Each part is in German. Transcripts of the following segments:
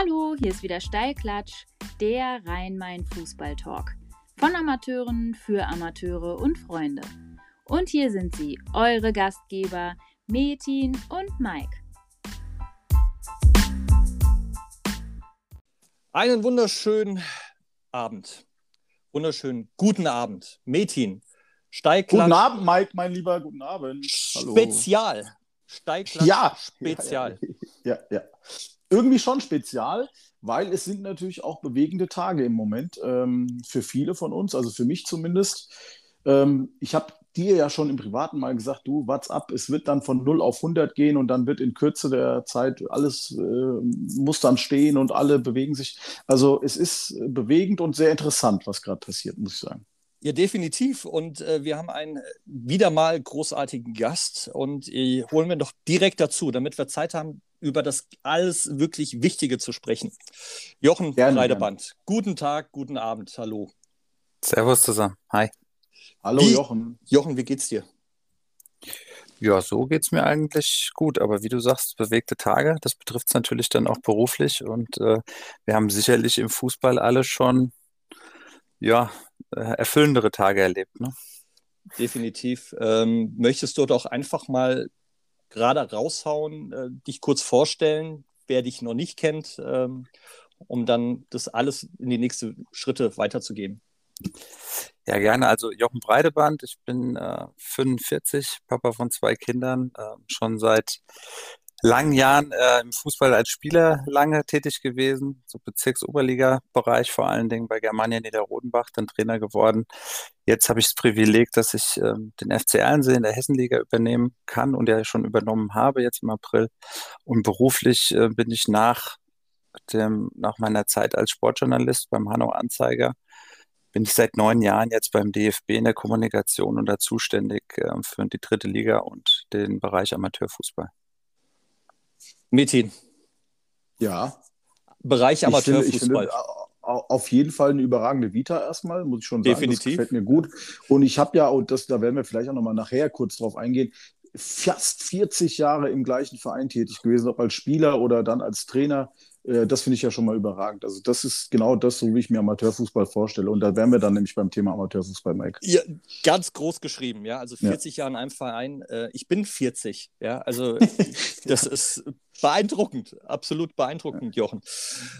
Hallo, hier ist wieder Steilklatsch, der Rhein-Main-Fußball-Talk. Von Amateuren für Amateure und Freunde. Und hier sind sie, eure Gastgeber Metin und Mike. Einen wunderschönen Abend. Wunderschönen guten Abend. Metin, Steigklatsch. Guten Abend, Mike, mein Lieber. Guten Abend. Hallo. Spezial. Steigklatsch. Ja. Spezial. Ja, ja. Irgendwie schon spezial, weil es sind natürlich auch bewegende Tage im Moment ähm, für viele von uns, also für mich zumindest. Ähm, ich habe dir ja schon im Privaten mal gesagt, du, what's up, es wird dann von 0 auf 100 gehen und dann wird in Kürze der Zeit alles äh, muss dann stehen und alle bewegen sich. Also es ist bewegend und sehr interessant, was gerade passiert, muss ich sagen. Ja, definitiv. Und äh, wir haben einen wieder mal großartigen Gast und äh, holen wir doch direkt dazu, damit wir Zeit haben, über das alles wirklich Wichtige zu sprechen. Jochen Breideband, guten Tag, guten Abend, hallo. Servus zusammen, hi. Hallo Wie, Jochen. Jochen, wie geht's dir? Ja, so geht's mir eigentlich gut. Aber wie du sagst, bewegte Tage, das betrifft es natürlich dann auch beruflich. Und äh, wir haben sicherlich im Fußball alle schon ja, äh, erfüllendere Tage erlebt. Ne? Definitiv. Ähm, möchtest du doch einfach mal gerade raushauen, äh, dich kurz vorstellen, wer dich noch nicht kennt, ähm, um dann das alles in die nächsten Schritte weiterzugeben? Ja, gerne. Also Jochen Breideband, ich bin äh, 45, Papa von zwei Kindern, äh, schon seit langen Jahren äh, im Fußball als Spieler lange tätig gewesen, so Bezirksoberliga-Bereich vor allen Dingen bei Germania Niederrodenbach, dann Trainer geworden. Jetzt habe ich das Privileg, dass ich äh, den FC Erlensee in der Hessenliga übernehmen kann und ja schon übernommen habe jetzt im April. Und beruflich äh, bin ich nach dem, nach meiner Zeit als Sportjournalist beim Hanau Anzeiger bin ich seit neun Jahren jetzt beim DFB in der Kommunikation und da zuständig äh, für die dritte Liga und den Bereich Amateurfußball. Metin. Ja. Bereich Amateurfußball. Auf jeden Fall eine überragende Vita erstmal, muss ich schon sagen. Definitiv. Das gefällt mir gut. Und ich habe ja, und das, da werden wir vielleicht auch nochmal nachher kurz drauf eingehen, fast 40 Jahre im gleichen Verein tätig gewesen, ob als Spieler oder dann als Trainer. Äh, das finde ich ja schon mal überragend. Also das ist genau das, so wie ich mir Amateurfußball vorstelle. Und da wären wir dann nämlich beim Thema Amateurfußball, Mike. Ja, ganz groß geschrieben, ja. Also 40 ja. Jahre in einem Verein. Äh, ich bin 40, ja. Also das ist beeindruckend, absolut beeindruckend, Jochen.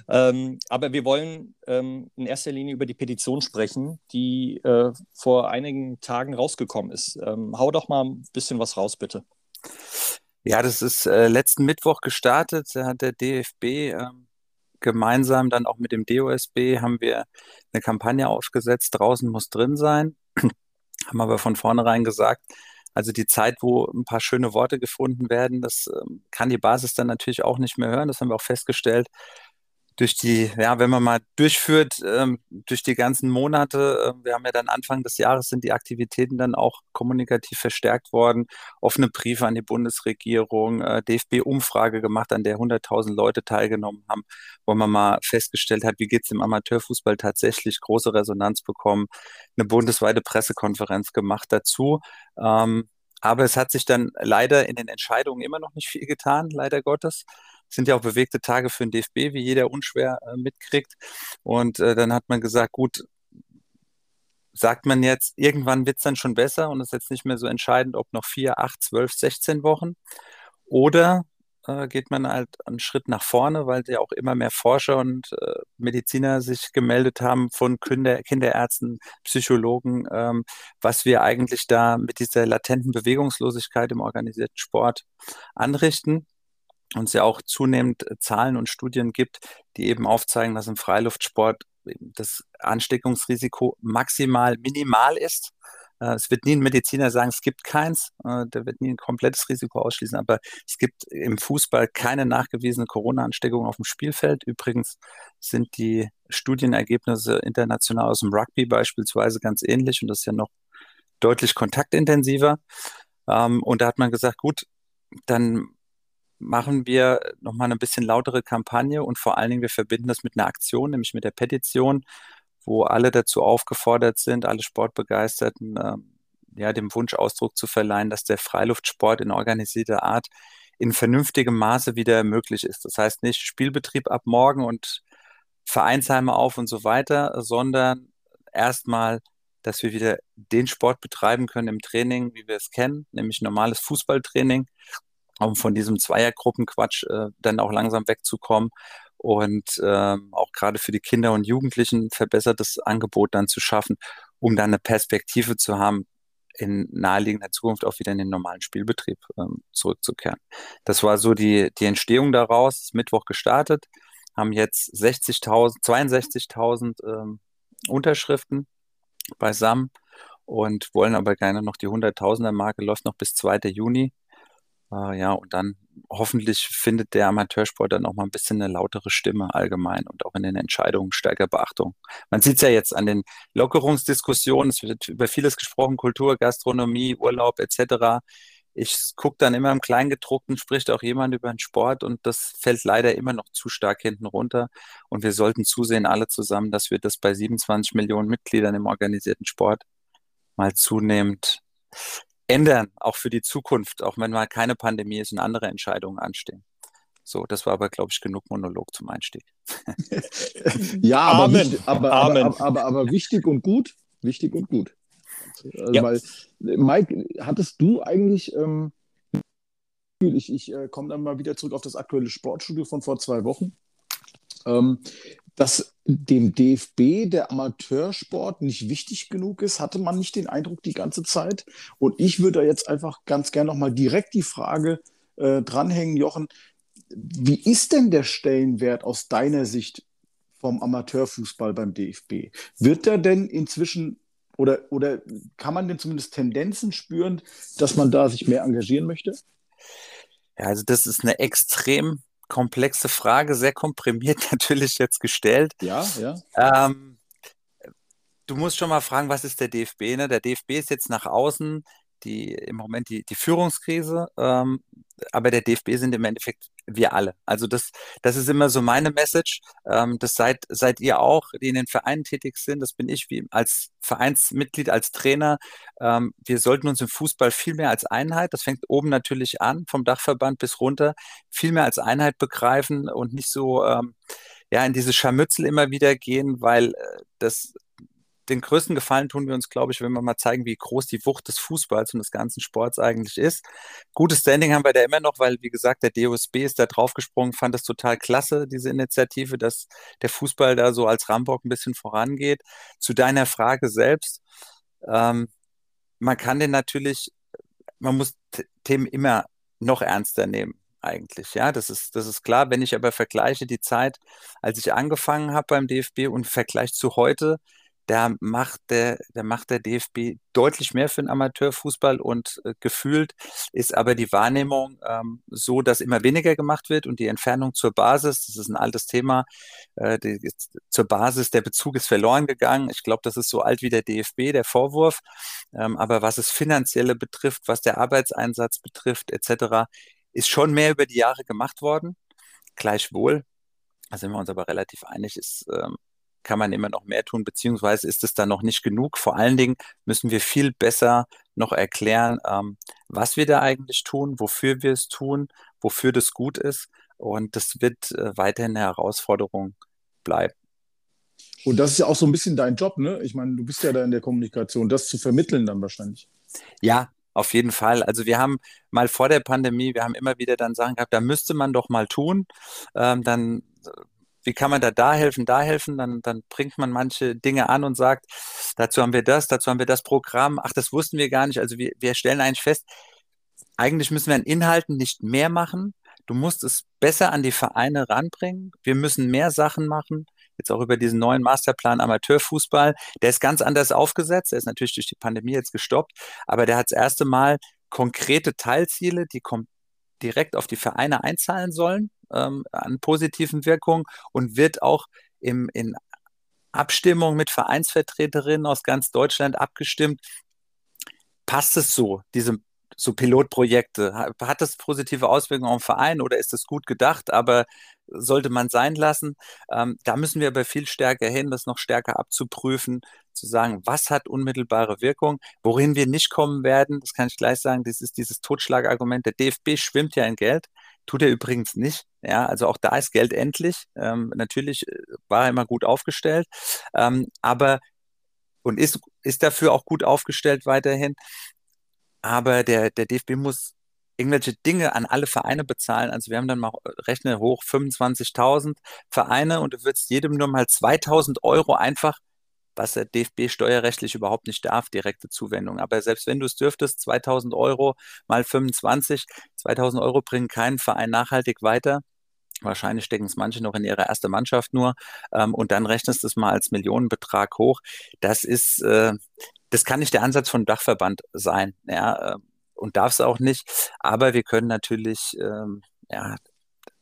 Ähm, aber wir wollen ähm, in erster Linie über die Petition sprechen, die äh, vor einigen Tagen rausgekommen ist. Ähm, hau doch mal ein bisschen was raus, bitte. Ja, das ist äh, letzten Mittwoch gestartet. Da hat der DFB äh, gemeinsam dann auch mit dem DOSB haben wir eine Kampagne aufgesetzt. Draußen muss drin sein. haben aber von vornherein gesagt, also die Zeit, wo ein paar schöne Worte gefunden werden, das äh, kann die Basis dann natürlich auch nicht mehr hören. Das haben wir auch festgestellt durch die, ja, wenn man mal durchführt, ähm, durch die ganzen Monate, äh, wir haben ja dann Anfang des Jahres sind die Aktivitäten dann auch kommunikativ verstärkt worden, offene Briefe an die Bundesregierung, äh, DFB-Umfrage gemacht, an der 100.000 Leute teilgenommen haben, wo man mal festgestellt hat, wie geht's im Amateurfußball tatsächlich, große Resonanz bekommen, eine bundesweite Pressekonferenz gemacht dazu. Ähm, aber es hat sich dann leider in den Entscheidungen immer noch nicht viel getan, leider Gottes sind ja auch bewegte Tage für den DFB, wie jeder unschwer äh, mitkriegt. Und äh, dann hat man gesagt, gut, sagt man jetzt, irgendwann wird es dann schon besser und ist jetzt nicht mehr so entscheidend, ob noch vier, acht, zwölf, sechzehn Wochen. Oder äh, geht man halt einen Schritt nach vorne, weil ja auch immer mehr Forscher und äh, Mediziner sich gemeldet haben von Kinder, Kinderärzten, Psychologen, ähm, was wir eigentlich da mit dieser latenten Bewegungslosigkeit im organisierten Sport anrichten und es ja auch zunehmend äh, Zahlen und Studien gibt, die eben aufzeigen, dass im Freiluftsport das Ansteckungsrisiko maximal minimal ist. Äh, es wird nie ein Mediziner sagen, es gibt keins. Äh, der wird nie ein komplettes Risiko ausschließen. Aber es gibt im Fußball keine nachgewiesene Corona-Ansteckung auf dem Spielfeld. Übrigens sind die Studienergebnisse international aus dem Rugby beispielsweise ganz ähnlich. Und das ist ja noch deutlich kontaktintensiver. Ähm, und da hat man gesagt, gut, dann machen wir nochmal eine bisschen lautere Kampagne und vor allen Dingen, wir verbinden das mit einer Aktion, nämlich mit der Petition, wo alle dazu aufgefordert sind, alle Sportbegeisterten, äh, ja, dem Wunsch Ausdruck zu verleihen, dass der Freiluftsport in organisierter Art in vernünftigem Maße wieder möglich ist. Das heißt nicht Spielbetrieb ab morgen und Vereinsheime auf und so weiter, sondern erstmal, dass wir wieder den Sport betreiben können im Training, wie wir es kennen, nämlich normales Fußballtraining, um von diesem Zweiergruppenquatsch äh, dann auch langsam wegzukommen und ähm, auch gerade für die Kinder und Jugendlichen verbessertes Angebot dann zu schaffen, um dann eine Perspektive zu haben, in naheliegender Zukunft auch wieder in den normalen Spielbetrieb ähm, zurückzukehren. Das war so die, die Entstehung daraus, ist Mittwoch gestartet, haben jetzt 60.000, 62.000 ähm, Unterschriften beisammen und wollen aber gerne noch die 100.000er Marke, läuft noch bis 2. Juni. Äh, ja, und dann hoffentlich findet der Amateursport dann auch mal ein bisschen eine lautere Stimme allgemein und auch in den Entscheidungen stärker Beachtung. Man sieht es ja jetzt an den Lockerungsdiskussionen, es wird über vieles gesprochen, Kultur, Gastronomie, Urlaub etc. Ich gucke dann immer im Kleingedruckten, spricht auch jemand über den Sport und das fällt leider immer noch zu stark hinten runter. Und wir sollten zusehen, alle zusammen, dass wir das bei 27 Millionen Mitgliedern im organisierten Sport mal zunehmend ändern, auch für die Zukunft, auch wenn mal keine Pandemie ist und andere Entscheidungen anstehen. So, das war aber, glaube ich, genug Monolog zum Einstieg. ja, aber, wichtig, aber, aber, aber, aber, wichtig und gut. Wichtig und gut. Also, ja. Weil, Mike, hattest du eigentlich, ähm, ich, ich äh, komme dann mal wieder zurück auf das aktuelle Sportstudio von vor zwei Wochen. Ähm, dass dem DFB der Amateursport nicht wichtig genug ist, hatte man nicht den Eindruck die ganze Zeit. Und ich würde jetzt einfach ganz gerne nochmal direkt die Frage äh, dranhängen, Jochen, wie ist denn der Stellenwert aus deiner Sicht vom Amateurfußball beim DFB? Wird er denn inzwischen oder, oder kann man denn zumindest Tendenzen spüren, dass man da sich mehr engagieren möchte? Ja, also das ist eine extrem komplexe Frage, sehr komprimiert natürlich jetzt gestellt. Ja, ja. Ähm, du musst schon mal fragen, was ist der DFB? Ne? Der DFB ist jetzt nach außen die im Moment die, die Führungskrise, ähm, aber der DFB sind im Endeffekt wir alle. Also das, das ist immer so meine Message. Ähm, das seid, seid ihr auch, die in den Vereinen tätig sind. Das bin ich wie als Vereinsmitglied, als Trainer. Ähm, wir sollten uns im Fußball viel mehr als Einheit, das fängt oben natürlich an, vom Dachverband bis runter, viel mehr als Einheit begreifen und nicht so ähm, ja in diese Scharmützel immer wieder gehen, weil äh, das den größten Gefallen tun wir uns, glaube ich, wenn wir mal zeigen, wie groß die Wucht des Fußballs und des ganzen Sports eigentlich ist. Gutes Standing haben wir da immer noch, weil, wie gesagt, der DOSB ist da draufgesprungen, fand das total klasse, diese Initiative, dass der Fußball da so als Rambock ein bisschen vorangeht. Zu deiner Frage selbst, ähm, man kann den natürlich, man muss Themen immer noch ernster nehmen eigentlich. Ja, das ist, das ist klar. Wenn ich aber vergleiche die Zeit, als ich angefangen habe beim DFB und Vergleich zu heute, da macht der, da macht der DFB deutlich mehr für den Amateurfußball und äh, gefühlt ist aber die Wahrnehmung ähm, so, dass immer weniger gemacht wird und die Entfernung zur Basis, das ist ein altes Thema, äh, die, zur Basis, der Bezug ist verloren gegangen. Ich glaube, das ist so alt wie der DFB, der Vorwurf. Ähm, aber was es finanzielle betrifft, was der Arbeitseinsatz betrifft, etc., ist schon mehr über die Jahre gemacht worden. Gleichwohl, da sind wir uns aber relativ einig, ist ähm, kann man immer noch mehr tun, beziehungsweise ist es da noch nicht genug. Vor allen Dingen müssen wir viel besser noch erklären, ähm, was wir da eigentlich tun, wofür wir es tun, wofür das gut ist. Und das wird äh, weiterhin eine Herausforderung bleiben. Und das ist ja auch so ein bisschen dein Job, ne? Ich meine, du bist ja da in der Kommunikation, das zu vermitteln dann wahrscheinlich. Ja, auf jeden Fall. Also wir haben mal vor der Pandemie, wir haben immer wieder dann Sachen gehabt, da müsste man doch mal tun. Ähm, dann wie kann man da da helfen, da helfen, dann, dann bringt man manche Dinge an und sagt, dazu haben wir das, dazu haben wir das Programm, ach, das wussten wir gar nicht. Also wir, wir stellen eigentlich fest, eigentlich müssen wir an Inhalten nicht mehr machen. Du musst es besser an die Vereine ranbringen. Wir müssen mehr Sachen machen. Jetzt auch über diesen neuen Masterplan Amateurfußball. Der ist ganz anders aufgesetzt. Der ist natürlich durch die Pandemie jetzt gestoppt. Aber der hat das erste Mal konkrete Teilziele, die direkt auf die Vereine einzahlen sollen ähm, an positiven Wirkungen und wird auch im, in Abstimmung mit Vereinsvertreterinnen aus ganz Deutschland abgestimmt. Passt es so, diese so Pilotprojekte? Hat das positive Auswirkungen auf den Verein oder ist das gut gedacht, aber sollte man sein lassen. Ähm, da müssen wir aber viel stärker hin, das noch stärker abzuprüfen, zu sagen, was hat unmittelbare Wirkung, worin wir nicht kommen werden. Das kann ich gleich sagen. Das ist dieses Totschlagargument. Der DFB schwimmt ja in Geld. Tut er übrigens nicht. Ja, also auch da ist Geld endlich. Ähm, natürlich äh, war er immer gut aufgestellt, ähm, aber und ist, ist dafür auch gut aufgestellt weiterhin. Aber der, der DFB muss irgendwelche Dinge an alle Vereine bezahlen. Also wir haben dann mal äh, rechne hoch 25.000 Vereine und du würdest jedem nur mal 2.000 Euro einfach, was der DFB steuerrechtlich überhaupt nicht darf, direkte Zuwendung. Aber selbst wenn du es dürftest, 2.000 Euro mal 25, 2.000 Euro bringen keinen Verein nachhaltig weiter. Wahrscheinlich stecken es manche noch in ihre erste Mannschaft nur ähm, und dann rechnest du es mal als Millionenbetrag hoch. Das ist, äh, das kann nicht der Ansatz von Dachverband sein. Ja, äh, und darf es auch nicht. Aber wir können natürlich, ähm, ja,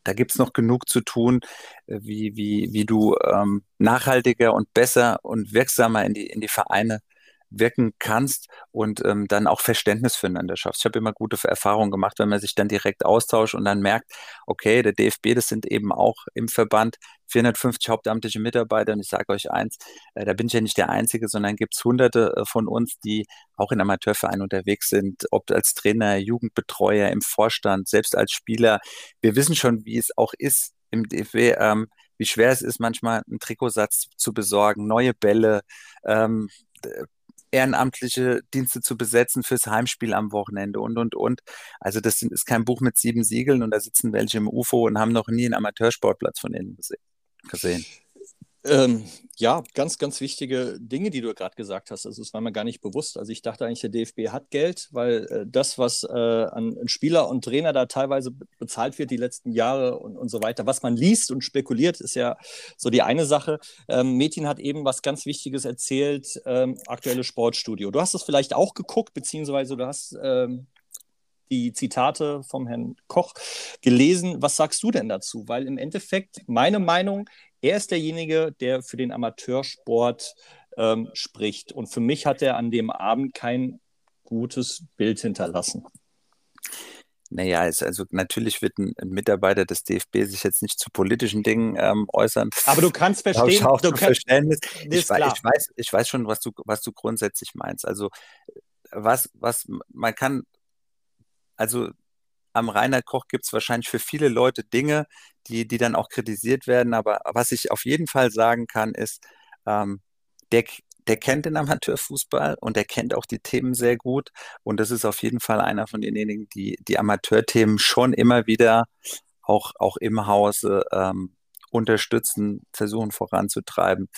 da gibt es noch genug zu tun, äh, wie, wie, wie du ähm, nachhaltiger und besser und wirksamer in die, in die Vereine wirken kannst und ähm, dann auch Verständnis füreinander schaffst. Ich habe immer gute Erfahrungen gemacht, wenn man sich dann direkt austauscht und dann merkt, okay, der DFB, das sind eben auch im Verband 450 hauptamtliche Mitarbeiter und ich sage euch eins, äh, da bin ich ja nicht der Einzige, sondern gibt es hunderte äh, von uns, die auch in Amateurvereinen unterwegs sind, ob als Trainer, Jugendbetreuer, im Vorstand, selbst als Spieler. Wir wissen schon, wie es auch ist im DFB, ähm, wie schwer es ist, manchmal einen Trikotsatz zu besorgen, neue Bälle, ähm, ehrenamtliche Dienste zu besetzen fürs Heimspiel am Wochenende und, und, und. Also das ist kein Buch mit sieben Siegeln und da sitzen welche im UFO und haben noch nie einen Amateursportplatz von innen gesehen. Ähm, ja, ganz, ganz wichtige Dinge, die du gerade gesagt hast. Also, es war mir gar nicht bewusst. Also, ich dachte eigentlich, der DFB hat Geld, weil äh, das, was äh, an, Spieler und Trainer da teilweise bezahlt wird die letzten Jahre und, und so weiter, was man liest und spekuliert, ist ja so die eine Sache. Ähm, Metin hat eben was ganz Wichtiges erzählt: ähm, aktuelles Sportstudio. Du hast es vielleicht auch geguckt, beziehungsweise du hast ähm, die Zitate vom Herrn Koch gelesen. Was sagst du denn dazu? Weil im Endeffekt meine Meinung, er ist derjenige, der für den Amateursport ähm, spricht. Und für mich hat er an dem Abend kein gutes Bild hinterlassen. Naja, also natürlich wird ein, Mitarbeiter des DFB sich jetzt nicht zu politischen Dingen ähm, äußern. Aber du kannst verstehen, du kannst, Verständnis. Ich, ich, weiß, ich weiß schon, was du, was du grundsätzlich meinst. Also was, was man kann, also am Rainer Koch gibt es wahrscheinlich für viele Leute Dinge, die, die dann auch kritisiert werden. Aber was ich auf jeden Fall sagen kann, ist, ähm, der, der kennt den Amateurfußball und der kennt auch die Themen sehr gut. Und das ist auf jeden Fall einer von denjenigen, die die Amateurthemen schon immer wieder auch, auch im Hause ähm, unterstützen, versuchen voranzutreiben,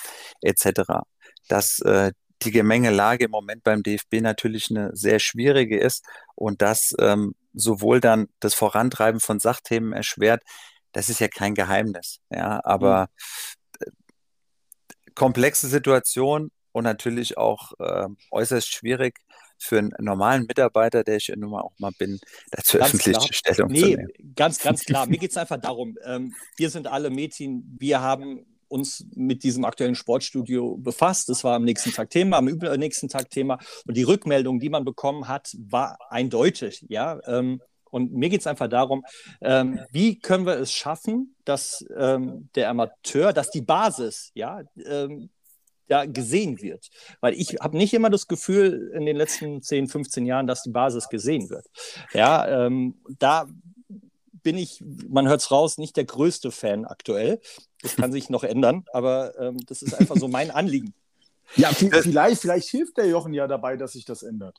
etc. Dass äh, die Gemengelage im Moment beim DFB natürlich eine sehr schwierige ist und das ähm, sowohl dann das Vorantreiben von Sachthemen erschwert, das ist ja kein Geheimnis. Ja, aber mhm. komplexe Situation und natürlich auch äh, äußerst schwierig für einen normalen Mitarbeiter, der ich ja nun mal auch mal bin, dazu ganz öffentliche klar. Stellung nee, zu nehmen. Ganz, ganz klar. Mir geht es einfach darum, ähm, wir sind alle Mädchen, wir haben uns mit diesem aktuellen Sportstudio befasst. Das war am nächsten Tag Thema, am nächsten Tag Thema. Und die Rückmeldung, die man bekommen hat, war eindeutig. Ja, ähm, und mir geht es einfach darum, ähm, wie können wir es schaffen, dass ähm, der Amateur, dass die Basis, ja, ähm, gesehen wird. Weil ich habe nicht immer das Gefühl in den letzten 10, 15 Jahren, dass die Basis gesehen wird. Ja, ähm, da bin ich, man hört es raus, nicht der größte Fan aktuell. Das kann sich noch ändern, aber ähm, das ist einfach so mein Anliegen. Ja, vielleicht, vielleicht hilft der Jochen ja dabei, dass sich das ändert.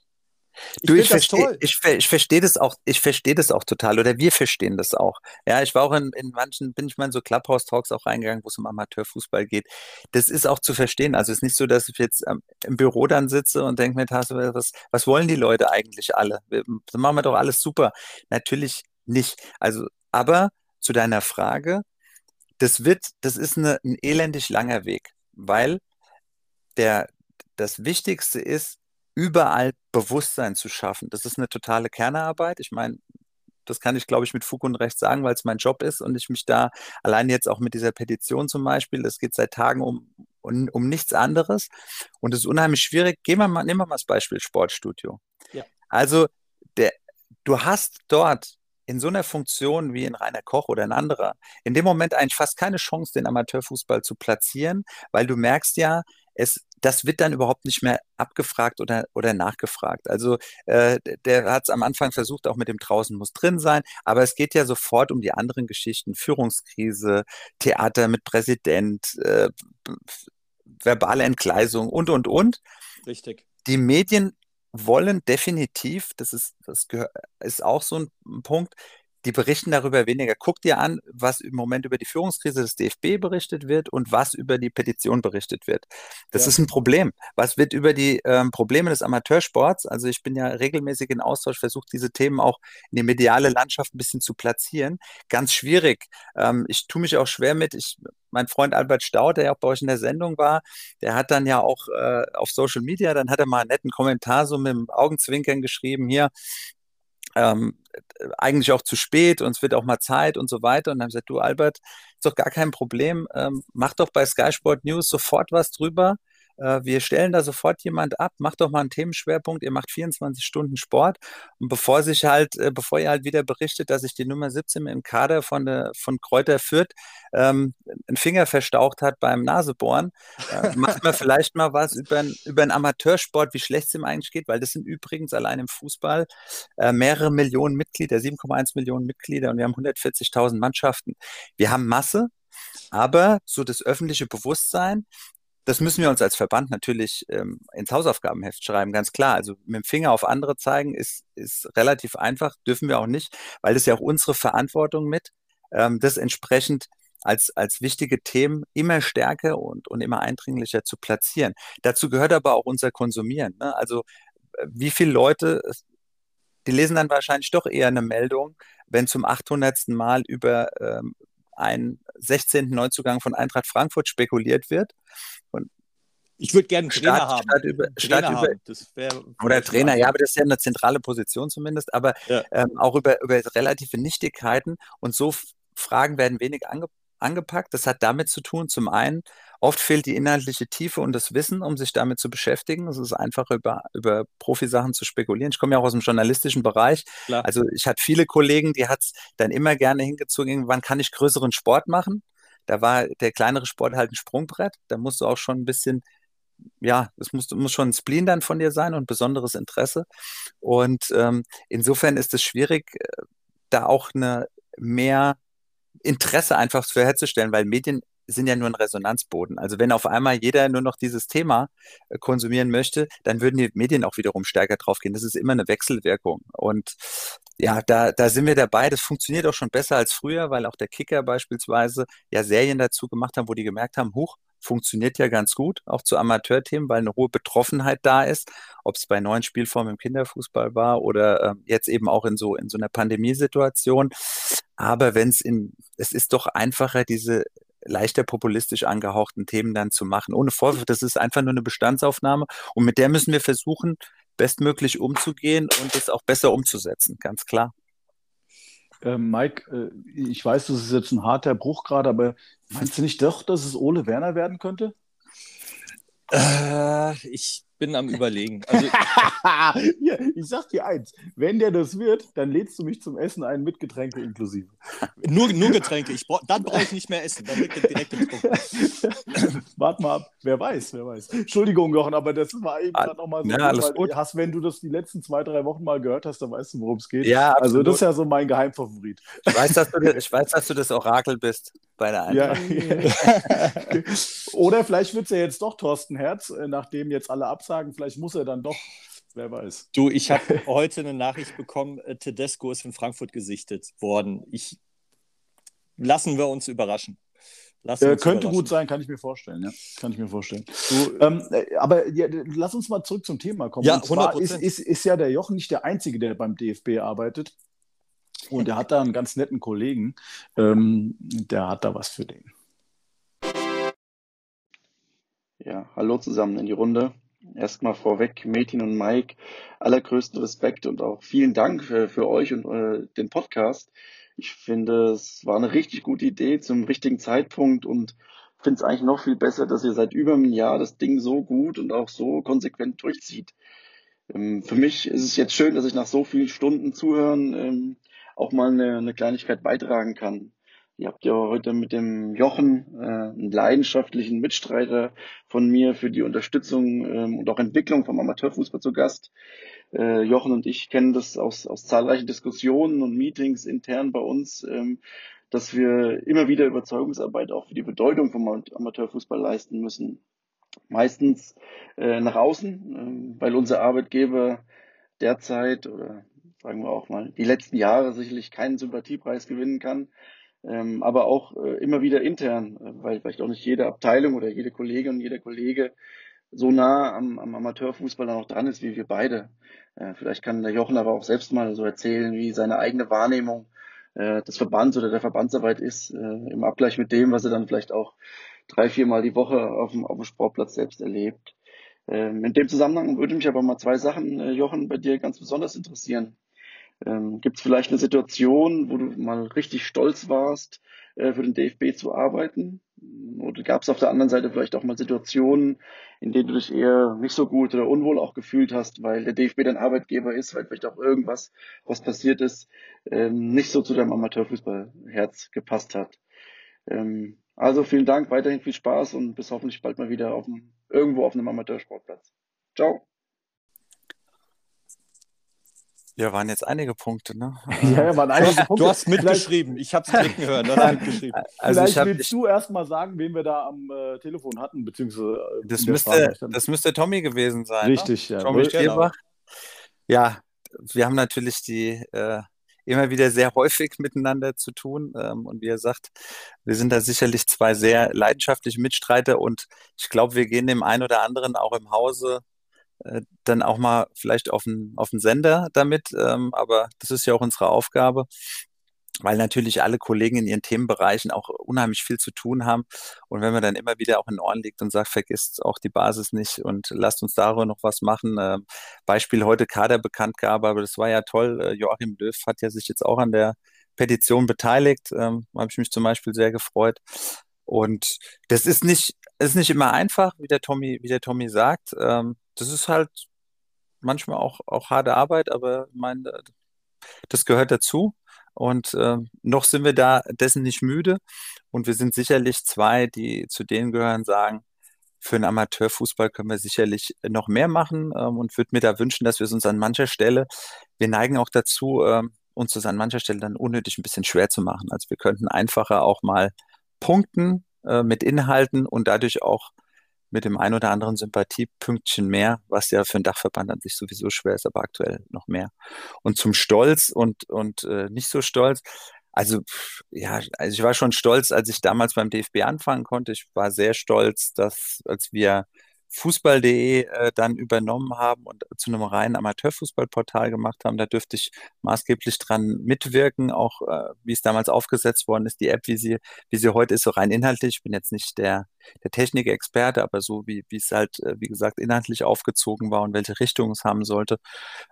Ich du, ich verstehe ich, ich versteh das auch, ich verstehe das auch total oder wir verstehen das auch. Ja, ich war auch in, in manchen, bin ich mal in so Clubhouse-Talks auch reingegangen, wo es um Amateurfußball geht. Das ist auch zu verstehen. Also es ist nicht so, dass ich jetzt ähm, im Büro dann sitze und denke mir, was, was wollen die Leute eigentlich alle? Wir, dann machen wir doch alles super. Natürlich nicht. Also, aber zu deiner Frage, das wird, das ist eine, ein elendig langer Weg, weil der, das Wichtigste ist, überall Bewusstsein zu schaffen. Das ist eine totale Kernarbeit. Ich meine, das kann ich, glaube ich, mit Fug und Recht sagen, weil es mein Job ist und ich mich da allein jetzt auch mit dieser Petition zum Beispiel, das geht seit Tagen um, um, um nichts anderes und es ist unheimlich schwierig. Gehen wir mal, nehmen wir mal das Beispiel Sportstudio. Ja. Also, der, du hast dort in so einer Funktion wie in Rainer Koch oder ein anderer, in dem Moment eigentlich fast keine Chance, den Amateurfußball zu platzieren, weil du merkst ja, es, das wird dann überhaupt nicht mehr abgefragt oder, oder nachgefragt. Also äh, der hat es am Anfang versucht, auch mit dem draußen muss drin sein, aber es geht ja sofort um die anderen Geschichten, Führungskrise, Theater mit Präsident, äh, verbale Entgleisung und, und, und. Richtig. Die Medien wollen definitiv, das ist, das ist auch so ein Punkt, die berichten darüber weniger. Guck dir an, was im Moment über die Führungskrise des DFB berichtet wird und was über die Petition berichtet wird. Das ja. ist ein Problem. Was wird über die ähm, Probleme des Amateursports? Also ich bin ja regelmäßig in Austausch, versuche diese Themen auch in die mediale Landschaft ein bisschen zu platzieren. Ganz schwierig. Ähm, ich tue mich auch schwer mit. Ich, mein Freund Albert Stau, der ja auch bei euch in der Sendung war, der hat dann ja auch äh, auf Social Media, dann hat er mal einen netten Kommentar so mit dem Augenzwinkern geschrieben, hier, ähm, eigentlich auch zu spät und es wird auch mal Zeit und so weiter. Und dann haben sie gesagt, du Albert, ist doch gar kein Problem, ähm, mach doch bei Sky Sport News sofort was drüber wir stellen da sofort jemand ab, macht doch mal einen Themenschwerpunkt, ihr macht 24 Stunden Sport. Und bevor sich halt, äh, bevor ihr halt wieder berichtet, dass sich die Nummer 17 im Kader von, der, von Kräuter Fürth ähm, einen Finger verstaucht hat beim Nasebohren, äh, macht man vielleicht mal was über, über einen Amateursport, wie schlecht es ihm eigentlich geht, weil das sind übrigens allein im Fußball äh, mehrere Millionen Mitglieder, 7,1 Millionen Mitglieder und wir haben 140.000 Mannschaften. Wir haben Masse, aber so das öffentliche Bewusstsein, das müssen wir uns als Verband natürlich ähm, ins Hausaufgabenheft schreiben, ganz klar. Also mit dem Finger auf andere zeigen ist, ist relativ einfach, dürfen wir auch nicht, weil das ja auch unsere Verantwortung mit, ähm, das entsprechend als, als wichtige Themen immer stärker und, und immer eindringlicher zu platzieren. Dazu gehört aber auch unser Konsumieren. Ne? Also äh, wie viele Leute, die lesen dann wahrscheinlich doch eher eine Meldung, wenn zum 800. Mal über ähm, einen 16. Neuzugang von Eintracht Frankfurt spekuliert wird. Ich würde gerne einen Trainer statt, haben. Statt über, statt Trainer über, haben. Wär, oder Trainer, ja, aber das ist ja eine zentrale Position zumindest, aber Ja. ähm, auch über, über relative Nichtigkeiten und so Fragen werden wenig ange, angepackt. Das hat damit zu tun, zum einen, oft fehlt die inhaltliche Tiefe und das Wissen, um sich damit zu beschäftigen. Es ist einfach über, über Profisachen zu spekulieren. Ich komme ja auch aus dem journalistischen Bereich. Klar. Also ich hatte viele Kollegen, die hat es dann immer gerne hingezogen, wann kann ich größeren Sport machen? Da war der kleinere Sport halt ein Sprungbrett. Da musst du auch schon ein bisschen, ja, es muss, muss schon ein Spleen dann von dir sein und besonderes Interesse. Und ähm, insofern ist es schwierig, äh, da auch eine mehr Interesse einfach für herzustellen, weil Medien sind ja nur ein Resonanzboden. Also wenn auf einmal jeder nur noch dieses Thema äh, konsumieren möchte, dann würden die Medien auch wiederum stärker draufgehen. Das ist immer eine Wechselwirkung. Und ja, da, da sind wir dabei. Das funktioniert auch schon besser als früher, weil auch der Kicker beispielsweise ja Serien dazu gemacht haben, wo die gemerkt haben, huch, funktioniert ja ganz gut, auch zu Amateurthemen, weil eine hohe Betroffenheit da ist, ob es bei neuen Spielformen im Kinderfußball war oder ähm, jetzt eben auch in so in so einer Pandemiesituation. Aber wenn es in, es ist doch einfacher, diese leichter populistisch angehauchten Themen dann zu machen. Ohne Vorwurf, das ist einfach nur eine Bestandsaufnahme und mit der müssen wir versuchen, bestmöglich umzugehen und es auch besser umzusetzen, ganz klar. Äh, Mike, äh, ich weiß, das ist jetzt ein harter Bruch gerade, aber meinst du nicht doch, dass es Ole Werner werden könnte? Äh, ich bin am Überlegen. Also, Hier, ich sag dir eins, wenn der das wird, dann lädst du mich zum Essen ein mit Getränke inklusive. nur, nur Getränke. Ich brauch, dann brauche ich nicht mehr essen. Dann wird direkt im. Warte mal ab, wer weiß, wer weiß. Entschuldigung, Jochen, aber das war eben Ah, nochmal so. ja, alles gut. Hast, wenn du das die letzten zwei, drei Wochen mal gehört hast, dann weißt du, worum es geht. Ja, also absolut. das ist ja so mein Geheimfavorit. Ich weiß, dass du, ich weiß, dass du das Orakel bist bei der Ja. Eintracht. Oder vielleicht wird es ja jetzt doch Thorsten Herz, äh, nachdem jetzt alle absagen, vielleicht muss er dann doch, wer weiß. Du, ich habe heute eine Nachricht bekommen, äh, Tedesco ist in Frankfurt gesichtet worden. Ich, lassen wir uns überraschen. Äh, könnte überraschen. gut sein, kann ich mir vorstellen, ja. Kann ich mir vorstellen. Du, Ähm, äh, aber ja, lass uns mal zurück zum Thema kommen. Ja, Und zwar 100%. ist, ist, ist ja der Jochen nicht der Einzige, der beim DFB arbeitet. Und er hat da einen ganz netten Kollegen, ähm, der hat da was für den. Ja, hallo zusammen in die Runde. Erstmal vorweg, Metin und Mike, allergrößten Respekt und auch vielen Dank für, für euch und äh, den Podcast. Ich finde, es war eine richtig gute Idee zum richtigen Zeitpunkt und finde es eigentlich noch viel besser, dass ihr seit über einem Jahr das Ding so gut und auch so konsequent durchzieht. Ähm, für mich ist es jetzt schön, dass ich nach so vielen Stunden Zuhören ähm, auch mal eine, eine Kleinigkeit beitragen kann. Ihr habt ja heute mit dem Jochen äh, einen leidenschaftlichen Mitstreiter von mir für die Unterstützung ähm, und auch Entwicklung vom Amateurfußball zu Gast. Äh, Jochen und ich kennen das aus, aus zahlreichen Diskussionen und Meetings intern bei uns, ähm, dass wir immer wieder Überzeugungsarbeit auch für die Bedeutung vom Amateurfußball leisten müssen. Meistens äh, nach außen, äh, weil unser Arbeitgeber derzeit oder sagen wir auch mal die letzten Jahre sicherlich keinen Sympathiepreis gewinnen kann, ähm, aber auch äh, immer wieder intern, äh, weil vielleicht auch nicht jede Abteilung oder jede Kollegin und jeder Kollege so nah am, am Amateurfußball dann auch dran ist wie wir beide. Äh, vielleicht kann der Jochen aber auch selbst mal so erzählen, wie seine eigene Wahrnehmung äh, des Verbands oder der Verbandsarbeit ist, äh, im Abgleich mit dem, was er dann vielleicht auch drei, viermal die Woche auf dem, auf dem Sportplatz selbst erlebt. Ähm, in dem Zusammenhang würde mich aber mal zwei Sachen, äh, Jochen, bei dir ganz besonders interessieren. Ähm, Gibt es vielleicht eine Situation, wo du mal richtig stolz warst, äh, für den DFB zu arbeiten? Oder gab es auf der anderen Seite vielleicht auch mal Situationen, in denen du dich eher nicht so gut oder unwohl auch gefühlt hast, weil der DFB dein Arbeitgeber ist, weil vielleicht auch irgendwas, was passiert ist, ähm, nicht so zu deinem Amateurfußballherz gepasst hat? Ähm, also vielen Dank, weiterhin viel Spaß und bis hoffentlich bald mal wieder auf dem, irgendwo auf einem Amateursportplatz. Ciao. Ja, waren jetzt einige Punkte, ne? Ja, ja, waren einige Punkte. Du hast mitgeschrieben. Ich habe es klicken hören. Du hast mitgeschrieben. Also Vielleicht willst ich, du erst mal sagen, wen wir da am äh, Telefon hatten, beziehungsweise äh, das müsste, das müsste Tommy gewesen sein. Ne? Richtig, ne? ja. Tommy Stierbach. Ja, wir haben natürlich die äh, immer wieder sehr häufig miteinander zu tun. Ähm, und wie er sagt, wir sind da sicherlich zwei sehr leidenschaftliche Mitstreiter und ich glaube, wir gehen dem einen oder anderen auch im Hause äh, dann auch mal vielleicht auf den, auf den Sender damit. Ähm, aber das ist ja auch unsere Aufgabe, weil natürlich alle Kollegen in ihren Themenbereichen auch unheimlich viel zu tun haben. Und wenn man dann immer wieder auch in Ohren liegt und sagt, vergisst auch die Basis nicht und lasst uns darüber noch was machen. Äh, Beispiel heute Kaderbekanntgabe, aber das war ja toll. Äh, Joachim Löw hat ja sich jetzt auch an der Petition beteiligt. Ähm, Habe ich mich zum Beispiel sehr gefreut. Und das ist nicht, ist nicht immer einfach, wie der Tommy, wie der Tommy sagt. Ähm, das ist halt manchmal auch, auch harte Arbeit, aber ich meine, das gehört dazu. Und äh, noch sind wir da dessen nicht müde. Und wir sind sicherlich zwei, die zu denen gehören, sagen, für den Amateurfußball können wir sicherlich noch mehr machen ähm, und würde mir da wünschen, dass wir es uns an mancher Stelle, wir neigen auch dazu, ähm, uns das an mancher Stelle dann unnötig ein bisschen schwer zu machen. Also wir könnten einfacher auch mal punkten äh, mit Inhalten und dadurch auch mit dem ein oder anderen Sympathiepünktchen mehr, was ja für einen Dachverband an sich sowieso schwer ist, aber aktuell noch mehr. Und zum Stolz und, und äh, nicht so stolz. Also, ja, also ich war schon stolz, als ich damals beim DFB anfangen konnte. Ich war sehr stolz, dass als wir Fußball.de äh, dann übernommen haben und zu einem reinen Amateurfußballportal gemacht haben. Da dürfte ich maßgeblich dran mitwirken, auch äh, wie es damals aufgesetzt worden ist, die App, wie sie, wie sie heute ist, so rein inhaltlich. Ich bin jetzt nicht der, der Technikexperte, aber so wie, wie es halt, äh, wie gesagt, inhaltlich aufgezogen war und welche Richtung es haben sollte.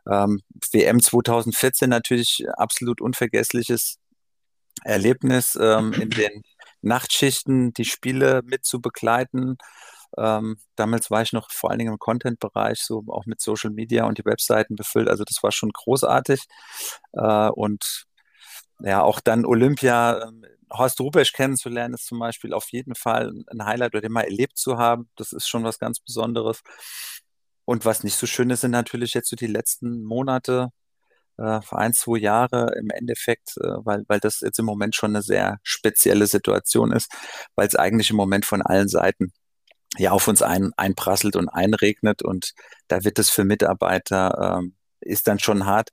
Ähm, WM 2014 natürlich absolut unvergessliches Erlebnis ähm, in den Nachtschichten, die Spiele mit zu begleiten ähm, damals war ich noch vor allen Dingen im Content-Bereich, so auch mit Social Media und die Webseiten befüllt. Also das war schon großartig. Äh, und ja, auch dann Olympia, äh, Horst Rubesch kennenzulernen, ist zum Beispiel auf jeden Fall ein Highlight oder den mal erlebt zu haben. Das ist schon was ganz Besonderes. Und was nicht so schön ist, sind natürlich jetzt so die letzten Monate, äh, ein, zwei Jahre im Endeffekt, äh, weil, weil das jetzt im Moment schon eine sehr spezielle Situation ist, weil es eigentlich im Moment von allen Seiten ja auf uns ein, einprasselt und einregnet und da wird es für Mitarbeiter, ähm, ist dann schon hart.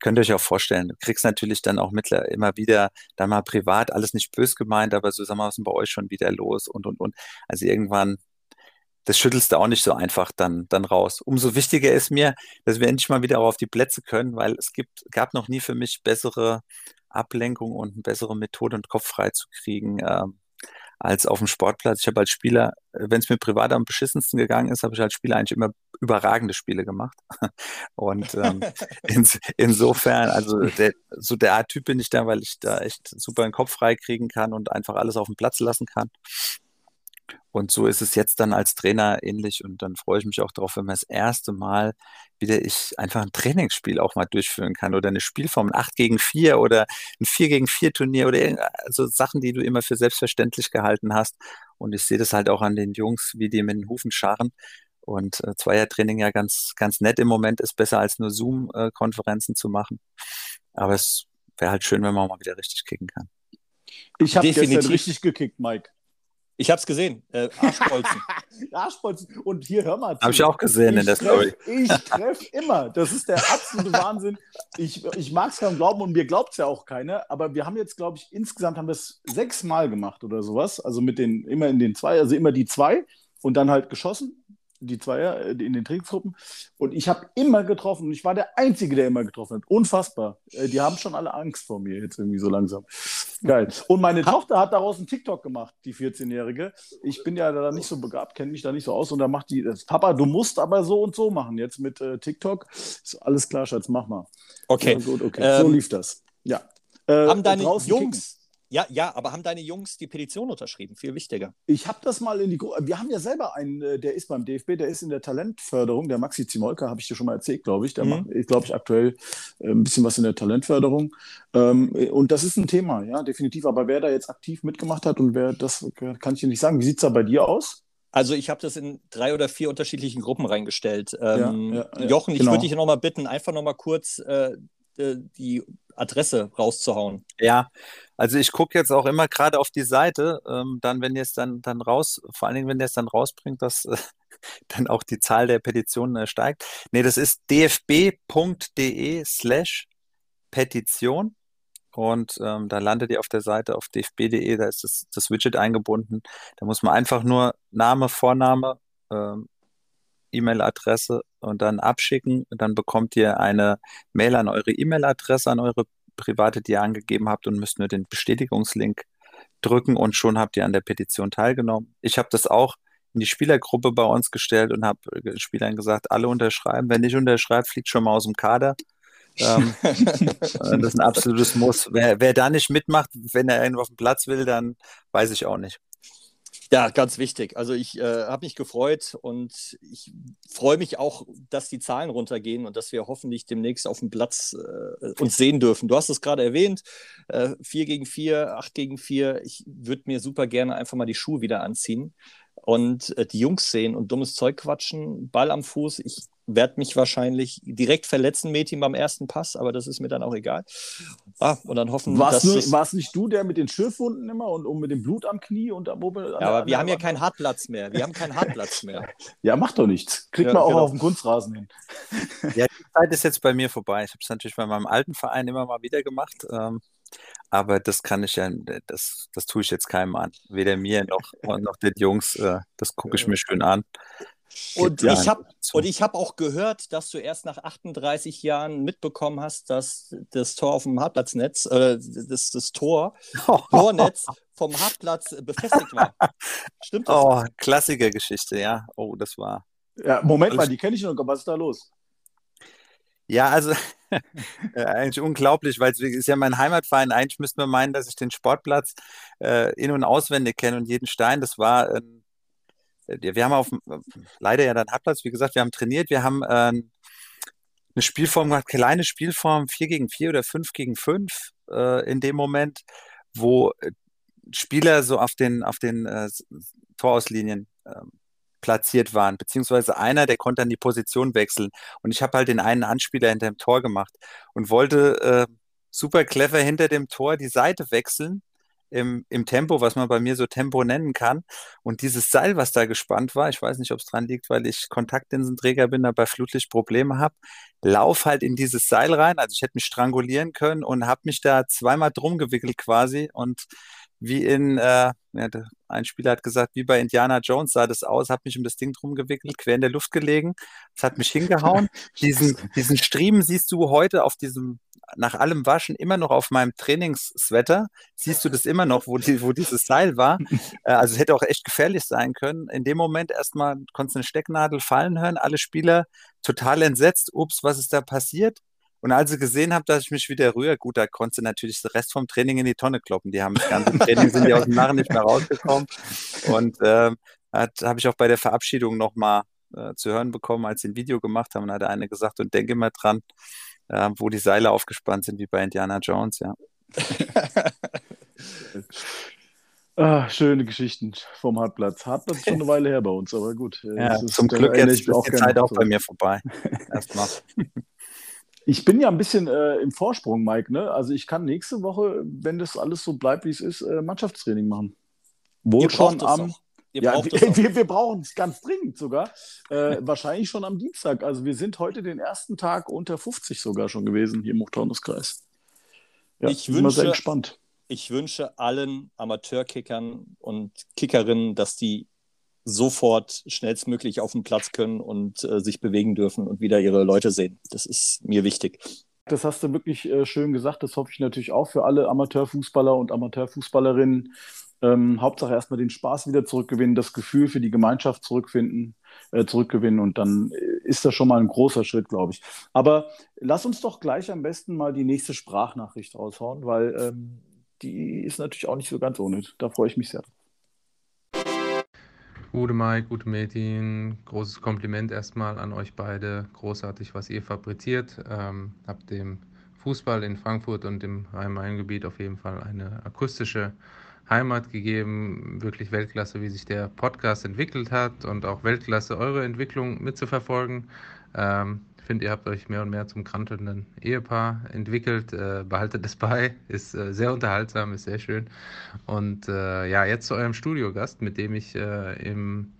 Könnt ihr euch auch vorstellen, du kriegst natürlich dann auch mittler immer wieder da mal privat, alles nicht bös gemeint, aber so sagen wir, was ist bei euch schon wieder los und und und. Also irgendwann, das schüttelst du auch nicht so einfach dann, dann raus. Umso wichtiger ist mir, dass wir endlich mal wieder auf die Plätze können, weil es gibt, gab noch nie für mich bessere Ablenkung und eine bessere Methode, und Kopf frei zu kriegen, ähm, als auf dem Sportplatz. Ich habe als Spieler, wenn es mir privat am beschissensten gegangen ist, habe ich als Spieler eigentlich immer überragende Spiele gemacht. Und ähm, in, insofern, also der, so der Art Typ bin ich da, weil ich da echt super den Kopf frei kriegen kann und einfach alles auf dem Platz lassen kann. Und so ist es jetzt dann als Trainer ähnlich und dann freue ich mich auch darauf, wenn man das erste Mal wieder ich einfach ein Trainingsspiel auch mal durchführen kann oder eine Spielform, ein 8 gegen 4 oder ein 4 gegen 4 Turnier oder also Sachen, die du immer für selbstverständlich gehalten hast. Und ich sehe das halt auch an den Jungs, wie die mit den Hufen scharren. Und äh, Zweiertraining ja ganz, ganz nett im Moment ist besser als nur Zoom-Konferenzen zu machen. Aber es wäre halt schön, wenn man auch mal wieder richtig kicken kann. Ich habe gestern richtig gekickt, Mike. Ich habe es gesehen. Äh, Arschbolzen. Arschbolzen. Und hier, hör mal. Habe ich auch gesehen ich in der Story. ich treffe immer. Das ist der absolute Wahnsinn. Ich, ich mag es kaum glauben und mir glaubt es ja auch keiner. Aber wir haben jetzt, glaube ich, insgesamt haben wir es sechsmal gemacht oder sowas. Also mit den, immer in den zwei, also immer die zwei und dann halt geschossen die Zweier äh, in den Trainingsgruppen. Und ich habe immer getroffen. Und ich war der Einzige, der immer getroffen hat. Unfassbar. Äh, die haben schon alle Angst vor mir jetzt irgendwie so langsam. Geil. Und meine ha Tochter hat daraus einen TikTok gemacht, die 14-Jährige. Ich bin ja da nicht so begabt, kenne mich da nicht so aus. Und da macht die, Papa, du musst aber so und so machen jetzt mit äh, TikTok. Ist alles klar, Schatz, mach mal. Okay. Ja, gut, okay. Ähm, so lief das. Ja. Äh, haben deine Jungs. Kicken. Ja, ja, aber haben deine Jungs die Petition unterschrieben? Viel wichtiger. Ich habe das mal in die Gruppe. Wir haben ja selber einen, äh, der ist beim DFB, der ist in der Talentförderung, der Maxi Zimolka, habe ich dir schon mal erzählt, glaube ich. Der mhm. macht, glaube ich, aktuell äh, ein bisschen was in der Talentförderung. Ähm, und das ist ein Thema, ja, definitiv. Aber wer da jetzt aktiv mitgemacht hat und wer das, kann ich dir nicht sagen. Wie sieht es da bei dir aus? Also ich habe das in drei oder vier unterschiedlichen Gruppen reingestellt. Ähm, ja, ja, Jochen, genau. ich würde dich noch mal bitten, einfach noch mal kurz äh, äh, die Adresse rauszuhauen. Ja, also ich gucke jetzt auch immer gerade auf die Seite, ähm, dann, wenn ihr es dann, dann raus, vor allen Dingen, wenn ihr es dann rausbringt, dass äh, dann auch die Zahl der Petitionen äh, steigt. Nee, das ist dfb.de slash Petition. Und ähm, da landet ihr auf der Seite auf dfb.de, da ist das, das Widget eingebunden. Da muss man einfach nur Name, Vorname, ähm, E-Mail-Adresse und dann abschicken. dann bekommt ihr eine Mail an eure E-Mail-Adresse, an eure private, die ihr angegeben habt und müsst nur den Bestätigungslink drücken und schon habt ihr an der Petition teilgenommen. Ich habe das auch in die Spielergruppe bei uns gestellt und habe Spielern gesagt, alle unterschreiben. Wer nicht unterschreibt, fliegt schon mal aus dem Kader. ähm, das ist ein absolutes Muss. Wer, wer da nicht mitmacht, wenn er irgendwo auf dem Platz will, dann weiß ich auch nicht. Ja, ganz wichtig. Also ich äh, habe mich gefreut und ich freue mich auch, dass die Zahlen runtergehen und dass wir hoffentlich demnächst auf dem Platz äh, uns sehen dürfen. Du hast es gerade erwähnt, äh, 4 gegen 4, 8 gegen 4. Ich würde mir super gerne einfach mal die Schuhe wieder anziehen und äh, die Jungs sehen und dummes Zeug quatschen, Ball am Fuß. Ich werde mich wahrscheinlich direkt verletzen, Metin, beim ersten Pass, aber das ist mir dann auch egal. Ah, und dann hoffen wir, dass. War es nicht du, der mit den Schürfwunden immer und, und mit dem Blut am Knie und am Ober Ja, aber wir haben ja keinen Hartplatz mehr. Wir haben keinen Hartplatz mehr. ja, macht doch nichts. Kriegt ja, man auch genau. auf dem Kunstrasen hin. ja, die Zeit ist jetzt bei mir vorbei. Ich habe es natürlich bei meinem alten Verein immer mal wieder gemacht. Ähm, aber das kann ich ja, das, das tue ich jetzt keinem an. Weder mir noch, noch den Jungs. Äh, das gucke ich mir schön an. Und ja, ich habe und ich habe auch gehört, dass du erst nach 38 Jahren mitbekommen hast, dass das Tor auf dem Hartplatznetz, äh, das, das Tor, Tornetz vom Hartplatz befestigt war. Stimmt das? Oh, Klassikergeschichte, ja. Oh, das war. Ja, Moment mal, die kenne ich noch. Was ist da los? Ja, also eigentlich unglaublich, weil es ist ja mein Heimatverein. Eigentlich müsste man meinen, dass ich den Sportplatz äh, in- und auswendig kenne und jeden Stein. Das war ein wir haben auf leider ja dann Hartplatz, wie gesagt, wir haben trainiert, wir haben äh, eine Spielform gemacht, kleine Spielform, 4 gegen 4 oder 5 gegen 5 äh, in dem Moment, wo äh, Spieler so auf den, auf den äh, Torauslinien äh, platziert waren, beziehungsweise einer, der konnte dann die Position wechseln. Und ich habe halt den einen Anspieler hinter dem Tor gemacht und wollte äh, super clever hinter dem Tor die Seite wechseln im, im Tempo, was man bei mir so Tempo nennen kann. Und dieses Seil, was da gespannt war, ich weiß nicht, ob es dran liegt, weil ich Kontaktlinsenträger bin, aber Flutlicht Probleme habe, lauf halt in dieses Seil rein. Also ich hätte mich strangulieren können und habe mich da zweimal drum gewickelt quasi und wie in, äh, ja, ein Spieler hat gesagt, wie bei Indiana Jones sah das aus, habe mich um das Ding drum gewickelt, quer in der Luft gelegen. Es hat mich hingehauen. diesen, diesen Striemen siehst du heute auf diesem nach allem Waschen immer noch auf meinem Trainingssweater. Siehst du das immer noch, wo, die, wo dieses Seil war? Äh, also es hätte auch echt gefährlich sein können. In dem Moment erstmal konntest du eine Stecknadel fallen hören, alle Spieler total entsetzt. Ups, was ist da passiert? Und als sie gesehen haben, dass ich mich wieder rühre, gut, da konnte natürlich den Rest vom Training in die Tonne kloppen. Die haben das ganze Training, sind die aus dem Narren nicht mehr rausgekommen. Und ähm, habe ich auch bei der Verabschiedung nochmal äh, zu hören bekommen, als sie ein Video gemacht haben. Und hat eine gesagt, und denke mal dran, äh, wo die Seile aufgespannt sind, wie bei Indiana Jones, ja. Ah, schöne Geschichten vom Hartplatz. Hartplatz ist schon eine Weile her bei uns, aber gut. Äh, ja, zum Glück jetzt ist die Zeit auch bei mir vorbei. Erstmal. Ich bin ja ein bisschen äh, im Vorsprung, Mike. Ne? Also ich kann nächste Woche, wenn das alles so bleibt, wie es ist, äh, Mannschaftstraining machen. Wohl schon am. Ja, wir, wir, wir, brauchen es ganz dringend sogar. Äh, wahrscheinlich schon am Dienstag. Also wir sind heute den ersten Tag unter 50 sogar schon gewesen hier im Hochtaunuskreis. Ja, ich bin wünsche, sehr gespannt ich wünsche allen Amateurkickern und Kickerinnen, dass die sofort schnellstmöglich auf den Platz können und äh, sich bewegen dürfen und wieder ihre Leute sehen. Das ist mir wichtig. Das hast du wirklich äh, schön gesagt. Das hoffe ich natürlich auch für alle Amateurfußballer und Amateurfußballerinnen. Ähm, Hauptsache erstmal den Spaß wieder zurückgewinnen, das Gefühl für die Gemeinschaft zurückfinden, äh, zurückgewinnen und dann äh, ist das schon mal ein großer Schritt, glaube ich. Aber lass uns doch gleich am besten mal die nächste Sprachnachricht raushauen, weil ähm, die ist natürlich auch nicht so ganz ohne. Da freue ich mich sehr. Gute Mike, gute Metin, großes Kompliment erstmal an euch beide. Großartig, was ihr fabriziert. Ähm, habt dem Fußball in Frankfurt und im Rhein-Main-Gebiet auf jeden Fall eine akustische Heimat gegeben. Wirklich Weltklasse, wie sich der Podcast entwickelt hat und auch Weltklasse, eure Entwicklung mitzuverfolgen. Ähm, finde, ihr habt euch mehr und mehr zum krantelnden Ehepaar entwickelt. Äh, behaltet es bei. Ist äh, sehr unterhaltsam, ist sehr schön. Und äh, ja, jetzt zu eurem Studiogast, mit dem ich äh, im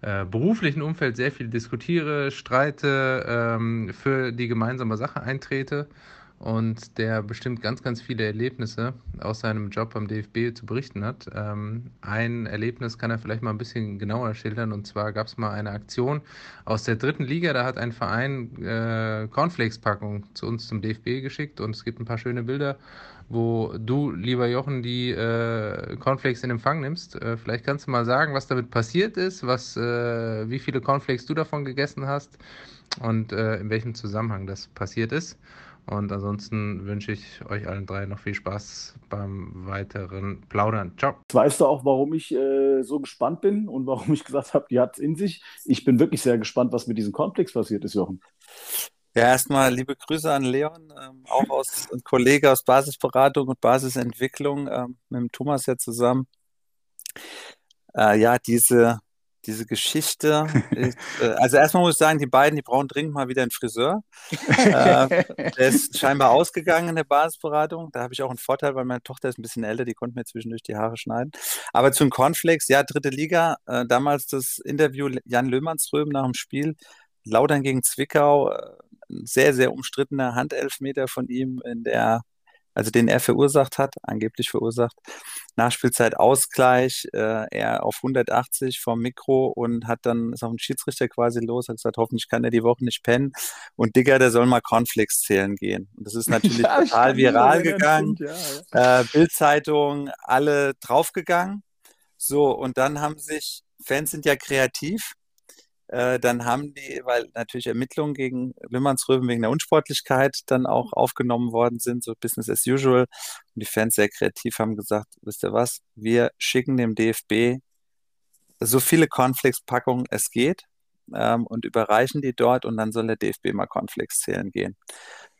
äh, beruflichen Umfeld sehr viel diskutiere, streite, ähm, für die gemeinsame Sache eintrete und der bestimmt ganz, ganz viele Erlebnisse aus seinem Job am DFB zu berichten hat. Ähm, ein Erlebnis kann er vielleicht mal ein bisschen genauer schildern und zwar gab es mal eine Aktion aus der dritten Liga, da hat ein Verein äh, Cornflakes-Packung zu uns zum DFB geschickt und es gibt ein paar schöne Bilder, wo du, lieber Jochen, die äh, Cornflakes in Empfang nimmst. Äh, vielleicht kannst du mal sagen, was damit passiert ist, was, äh, wie viele Cornflakes du davon gegessen hast und äh, in welchem Zusammenhang das passiert ist. Und ansonsten wünsche ich euch allen drei noch viel Spaß beim weiteren Plaudern. Ciao. Weißt du auch, warum ich äh, so gespannt bin und warum ich gesagt habe, die hat es in sich? Ich bin wirklich sehr gespannt, was mit diesem Konflikt passiert ist, Jochen. Ja, erstmal liebe Grüße an Leon, ähm, auch aus ein Kollege aus Basisberatung und Basisentwicklung, ähm, mit dem Thomas ja zusammen. Äh, ja, diese diese Geschichte. Ich, äh, also erstmal muss ich sagen, die beiden, die brauchen dringend mal wieder einen Friseur. äh, der ist scheinbar ausgegangen in der Basisberatung. Da habe ich auch einen Vorteil, weil meine Tochter ist ein bisschen älter, die konnte mir zwischendurch die Haare schneiden. Aber zu den Cornflakes, ja, dritte Liga. Äh, damals das Interview Jan Löhmannsröhm nach dem Spiel, Laudern gegen Zwickau, äh, ein sehr, sehr umstrittener Handelfmeter von ihm in der also den er verursacht hat, angeblich verursacht. Nachspielzeit Ausgleich, äh, er auf 180 vom Mikro und hat dann, ist auf den Schiedsrichter quasi los, hat gesagt, hoffentlich kann er die Woche nicht pennen. Und Digga, der soll mal Cornflakes zählen gehen. Und das ist natürlich ja, total viral gegangen. Ja, ja. Äh, Bildzeitung, alle draufgegangen. So, und dann haben sich, Fans sind ja kreativ, äh, dann haben die, weil natürlich Ermittlungen gegen Wimmernsröben wegen der Unsportlichkeit dann auch aufgenommen worden sind, so Business as usual. Und die Fans sehr kreativ haben gesagt, wisst ihr was, wir schicken dem DFB so viele Cornflakes-Packungen es geht ähm, und überreichen die dort und dann soll der DFB mal Cornflakes zählen gehen.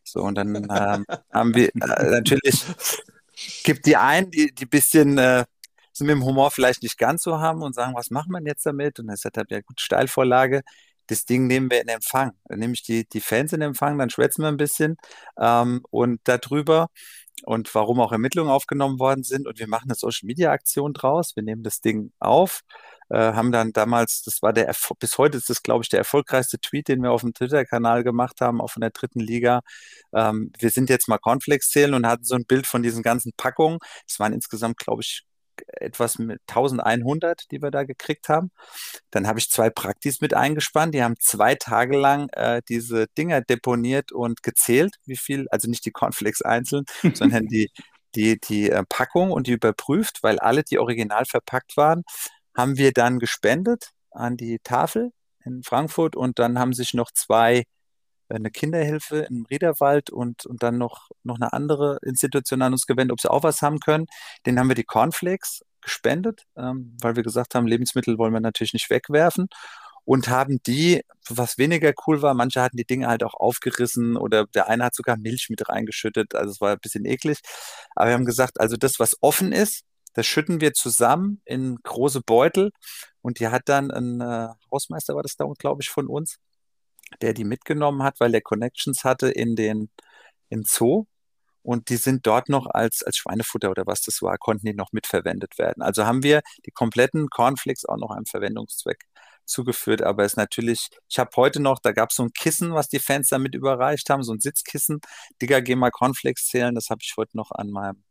So, und dann ähm, haben wir äh, natürlich gibt die einen, die, die bisschen äh, sie mit dem Humor vielleicht nicht ganz so haben und sagen, was macht man jetzt damit? Und dann sagt er, ja gut, Steilvorlage, das Ding nehmen wir in Empfang. Dann nehme ich die, die Fans in Empfang, dann schwätzen wir ein bisschen ähm, und darüber und warum auch Ermittlungen aufgenommen worden sind. Und wir machen eine Social-Media-Aktion draus. Wir nehmen das Ding auf, äh, haben dann damals, das war der, bis heute ist das, glaube ich, der erfolgreichste Tweet, den wir auf dem Twitter-Kanal gemacht haben, auch von der dritten Liga. Ähm, wir sind jetzt mal Cornflakes zählen und hatten so ein Bild von diesen ganzen Packungen. Es waren insgesamt, glaube ich, etwas mit 1100, die wir da gekriegt haben. Dann habe ich zwei Praktis mit eingespannt. Die haben zwei Tage lang äh, diese Dinger deponiert und gezählt, wie viel, also nicht die Cornflakes einzeln, sondern die, die, die äh, Packung und die überprüft, weil alle, die original verpackt waren, haben wir dann gespendet an die Tafel in Frankfurt und dann haben sich noch zwei eine Kinderhilfe im Riederwald und, und dann noch, noch eine andere Institution an uns gewendet, ob sie auch was haben können. Den haben wir die Cornflakes gespendet, ähm, weil wir gesagt haben, Lebensmittel wollen wir natürlich nicht wegwerfen und haben die, was weniger cool war, manche hatten die Dinge halt auch aufgerissen oder der eine hat sogar Milch mit reingeschüttet, also es war ein bisschen eklig. Aber wir haben gesagt, also das, was offen ist, das schütten wir zusammen in große Beutel und die hat dann ein äh, Hausmeister, war das da, glaube ich, von uns, der die mitgenommen hat, weil der Connections hatte in den im Zoo und die sind dort noch als, als Schweinefutter oder was das war, konnten die noch mitverwendet werden. Also haben wir die kompletten Cornflakes auch noch einem Verwendungszweck zugeführt, aber es ist natürlich, ich habe heute noch, da gab es so ein Kissen, was die Fans damit überreicht haben, so ein Sitzkissen, Digga, geh mal Cornflakes zählen, das habe ich heute noch an meinem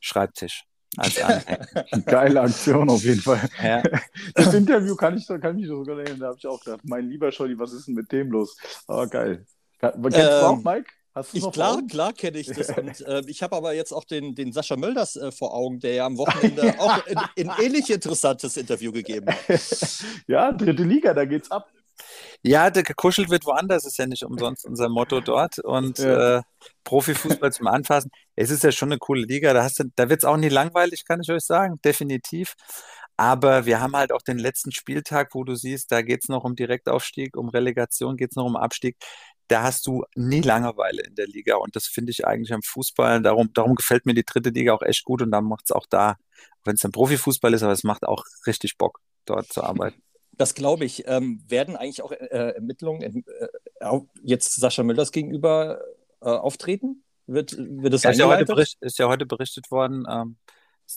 Schreibtisch. Als Geile Aktion auf jeden Fall. Ja. Das Interview kann ich, kann ich sogar erinnern, da habe ich auch gedacht, mein lieber Scholli, was ist denn mit dem los? Aber geil. Kennst ähm, du auch, Mike? ich, klar, klar kenne ich das. Und, äh, ich habe aber jetzt auch den, den Sascha Mölders äh, vor Augen, der ja am Wochenende auch ein, ein ähnlich interessantes Interview gegeben hat. ja, dritte Liga, da geht's ab. Ja, der gekuschelt wird woanders, ist ja nicht umsonst unser Motto dort. Und ja. äh, Profifußball zum Anfassen. Es ist ja schon eine coole Liga. Da, da wird es auch nie langweilig, kann ich euch sagen, definitiv. Aber wir haben halt auch den letzten Spieltag, wo du siehst, da geht es noch um Direktaufstieg, um Relegation, geht es noch um Abstieg da hast du nie Langeweile in der Liga. Und das finde ich eigentlich am Fußball. Darum, darum gefällt mir die dritte Liga auch echt gut und dann macht es auch da, wenn es ein Profifußball ist, aber es macht auch richtig Bock, dort zu arbeiten. Das glaube ich. Ähm, werden eigentlich auch äh, Ermittlungen äh, jetzt Sascha Müllers gegenüber äh, auftreten? Wird, wird das ja, ist, ja heute bericht, ist ja heute berichtet worden. Ähm,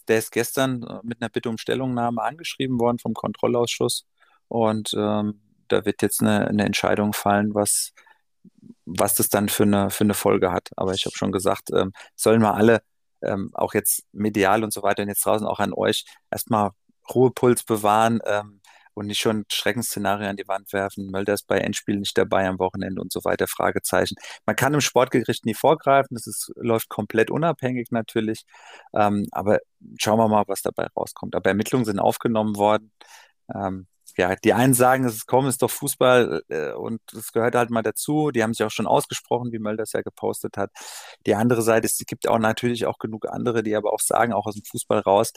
der ist gestern äh, mit einer Bitte um Stellungnahme angeschrieben worden vom Kontrollausschuss. Und ähm, da wird jetzt eine, eine Entscheidung fallen, was, was das dann für eine, für eine Folge hat. Aber ich habe schon gesagt, ähm, sollen wir alle, ähm, auch jetzt medial und so weiter und jetzt draußen auch an euch, erstmal Ruhepuls bewahren ähm, und nicht schon Schreckensszenarien an die Wand werfen. Mölder ist bei Endspielen nicht dabei am Wochenende und so weiter, Fragezeichen. Man kann im Sportgericht nie vorgreifen, das ist, läuft komplett unabhängig natürlich, ähm, aber schauen wir mal, was dabei rauskommt. Aber Ermittlungen sind aufgenommen worden. Ähm, ja, die einen sagen, es ist komm, ist doch Fußball äh, und das gehört halt mal dazu. Die haben sich auch schon ausgesprochen, wie Möll das ja gepostet hat. Die andere Seite ist, es gibt auch natürlich auch genug andere, die aber auch sagen, auch aus dem Fußball raus,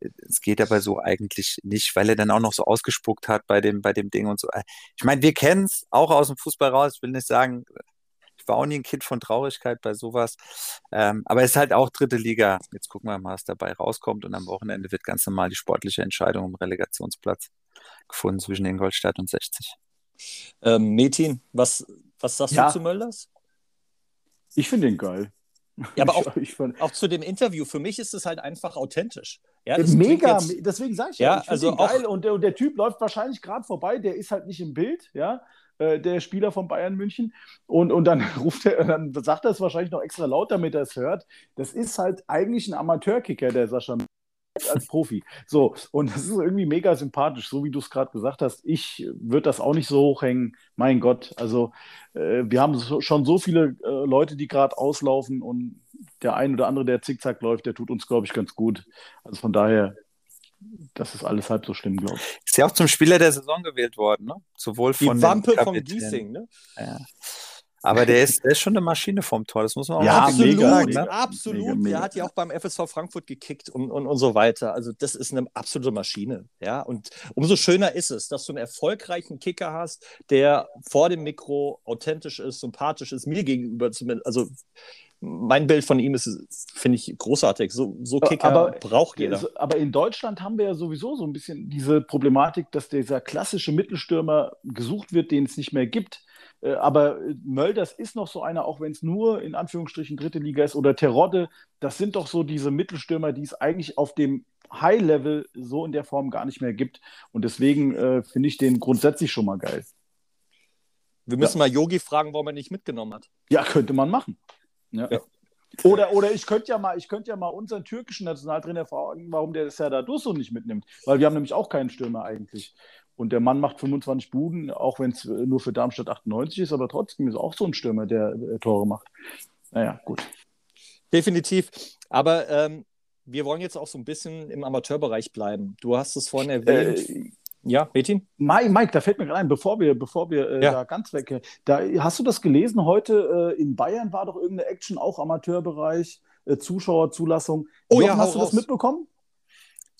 es geht aber so eigentlich nicht, weil er dann auch noch so ausgespuckt hat bei dem, bei dem Ding und so. Ich meine, wir kennen es auch aus dem Fußball raus. Ich will nicht sagen, ich war auch nie ein Kind von Traurigkeit bei sowas. Ähm, aber es ist halt auch dritte Liga. Jetzt gucken wir mal, was dabei rauskommt. Und am Wochenende wird ganz normal die sportliche Entscheidung im Relegationsplatz gefunden zwischen Ingolstadt und 60. Ähm, Metin, was, was sagst ja. du zu Mölders? Ich finde ihn geil. Ja, aber auch, ich, ich auch, zu dem Interview, für mich ist es halt einfach authentisch. Ja, Mega, jetzt, deswegen sage ich ja, ich also ihn geil und der, und der Typ läuft wahrscheinlich gerade vorbei, der ist halt nicht im Bild, ja, äh, der Spieler von Bayern München und, und dann ruft er, dann sagt er es wahrscheinlich noch extra laut, damit er es hört. Das ist halt eigentlich ein Amateurkicker, der Sascha als Profi. So, und das ist irgendwie mega sympathisch, so wie du es gerade gesagt hast. Ich würde das auch nicht so hochhängen. Mein Gott, also äh, wir haben so, schon so viele äh, Leute, die gerade auslaufen und der ein oder andere, der zickzack läuft, der tut uns, glaube ich, ganz gut. Also von daher, das ist alles halb so schlimm, glaube ich. Ist ja auch zum Spieler der Saison gewählt worden, ne? Sowohl von Die Wampe vom Giesing, ne? Ja. Aber der ist, der ist schon eine Maschine vom Tor, das muss man auch ja, absolut, sagen. Ne? Absolut, mega, mega. der hat ja auch beim FSV Frankfurt gekickt und, und, und so weiter. Also das ist eine absolute Maschine. Ja? Und umso schöner ist es, dass du einen erfolgreichen Kicker hast, der vor dem Mikro authentisch ist, sympathisch ist, mir gegenüber zumindest. Also mein Bild von ihm ist, finde ich, großartig. So, so Kicker aber, braucht jeder. Aber in Deutschland haben wir ja sowieso so ein bisschen diese Problematik, dass dieser klassische Mittelstürmer gesucht wird, den es nicht mehr gibt. Äh, aber Mölders ist noch so einer, auch wenn es nur in Anführungsstrichen dritte Liga ist oder Terodde, das sind doch so diese Mittelstürmer, die es eigentlich auf dem High-Level so in der Form gar nicht mehr gibt. Und deswegen äh, finde ich den grundsätzlich schon mal geil. Wir müssen ja. mal Yogi fragen, warum er nicht mitgenommen hat. Ja, könnte man machen. Ja. ja. Oder, oder ich könnte ja mal, ja mal unseren türkischen Nationaltrainer fragen, warum der das ja da so nicht mitnimmt. Weil wir haben nämlich auch keinen Stürmer eigentlich. Und der Mann macht 25 Buden, auch wenn es nur für Darmstadt 98 ist, aber trotzdem ist auch so ein Stürmer, der, der Tore macht. Naja, gut. Definitiv. Aber ähm, wir wollen jetzt auch so ein bisschen im Amateurbereich bleiben. Du hast es vorhin erwähnt. Äh, ja, Metin? Mike, Mike, da fällt mir gerade ein, bevor wir, bevor wir äh, ja. da ganz weg. Da, hast du das gelesen? Heute äh, in Bayern war doch irgendeine Action, auch Amateurbereich, äh, Zuschauerzulassung. Oh Jochen, ja, hast du raus. das mitbekommen?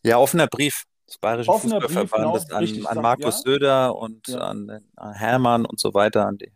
Ja, offener Brief des Bayerischen Offener Fußballverbandes genau, an, richtig, an Markus ja. Söder und Ja. an, an Hermann und so weiter, an die,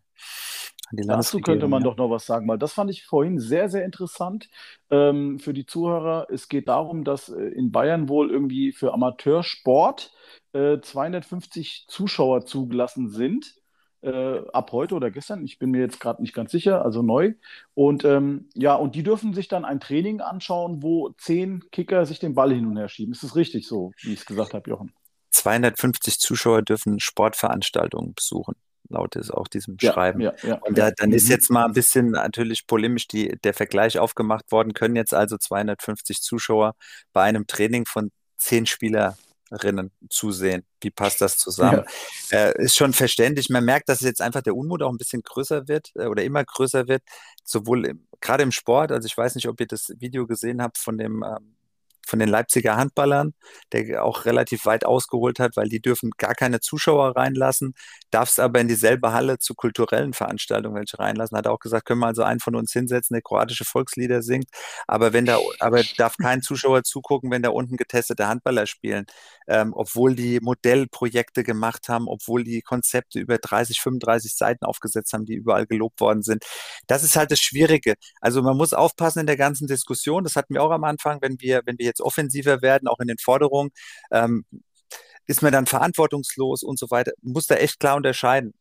an die Dazu könnte man ja. doch noch was sagen, weil das fand ich vorhin sehr, sehr interessant ähm, für die Zuhörer. Es geht darum, dass äh, in Bayern wohl irgendwie für Amateursport äh, 250 Zuschauer zugelassen sind. Äh, ab heute oder gestern, ich bin mir jetzt gerade nicht ganz sicher, also neu. Und ähm, ja, und die dürfen sich dann ein Training anschauen, wo zehn Kicker sich den Ball hin und her schieben. Ist das richtig so, wie ich es gesagt habe, Jochen? 250 Zuschauer dürfen Sportveranstaltungen besuchen, laut es auch diesem Ja, Schreiben. ja, ja. Und da, dann ist Mhm. jetzt mal ein bisschen natürlich polemisch die, der Vergleich aufgemacht worden, können jetzt also 250 Zuschauer bei einem Training von zehn Spielerinnen zusehen. Wie passt das zusammen? Äh, ist schon verständlich. Man merkt, dass jetzt einfach der Unmut auch ein bisschen größer wird äh, oder immer größer wird, sowohl im, gerade im Sport. Also ich weiß nicht, ob ihr das Video gesehen habt von dem ähm, von den Leipziger Handballern, der auch relativ weit ausgeholt hat, weil die dürfen gar keine Zuschauer reinlassen, darfst aber in dieselbe Halle zu kulturellen Veranstaltungen welche reinlassen. Hat auch gesagt, können wir also einen von uns hinsetzen, der kroatische Volkslieder singt, aber wenn da, aber darf kein Zuschauer zugucken, wenn da unten getestete Handballer spielen, ähm, obwohl die Modellprojekte gemacht haben, obwohl die Konzepte über 30, 35 Seiten aufgesetzt haben, die überall gelobt worden sind. Das ist halt das Schwierige. Also man muss aufpassen in der ganzen Diskussion. Das hatten wir auch am Anfang, wenn wir, wenn wir jetzt offensiver werden, auch in den Forderungen, ähm, ist man dann verantwortungslos und so weiter. Muss da echt klar unterscheiden.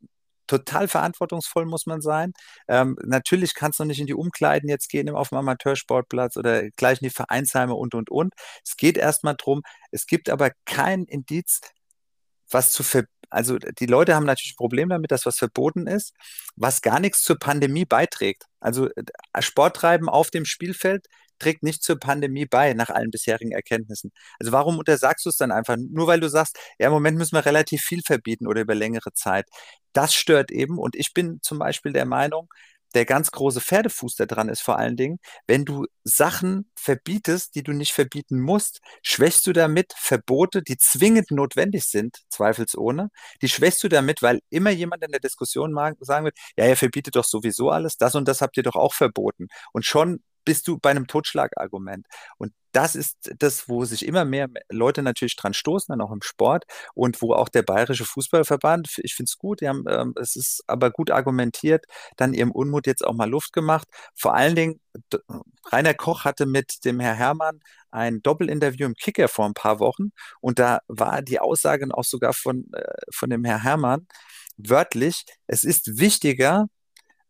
Total verantwortungsvoll muss man sein. Ähm, natürlich kannst du nicht in die Umkleiden jetzt gehen auf dem Amateursportplatz oder gleich in die Vereinsheime und, und, und. Es geht erstmal drum. Es gibt aber kein Indiz, was zu ver also die Leute haben natürlich ein Problem damit, dass was verboten ist, was gar nichts zur Pandemie beiträgt. Also äh, Sporttreiben auf dem Spielfeld trägt nicht zur Pandemie bei, nach allen bisherigen Erkenntnissen. Also warum untersagst du es dann einfach? Nur weil du sagst, ja, im Moment müssen wir relativ viel verbieten oder über längere Zeit. Das stört eben. Und ich bin zum Beispiel der Meinung, der ganz große Pferdefuß da dran ist vor allen Dingen, wenn du Sachen verbietest, die du nicht verbieten musst, schwächst du damit Verbote, die zwingend notwendig sind, zweifelsohne. Die schwächst du damit, weil immer jemand in der Diskussion sagen wird, ja, ihr verbietet doch sowieso alles, das und das habt ihr doch auch verboten. Und schon bist du bei einem Totschlagargument. Und das ist das, wo sich immer mehr Leute natürlich dran stoßen, dann auch im Sport und wo auch der Bayerische Fußballverband, ich finde es gut, die haben, ähm, es ist aber gut argumentiert, dann ihrem Unmut jetzt auch mal Luft gemacht. Vor allen Dingen, Rainer Koch hatte mit dem Herr Hermann ein Doppelinterview im Kicker vor ein paar Wochen und da war die Aussage auch sogar von, äh, von dem Herr Hermann wörtlich, es ist wichtiger,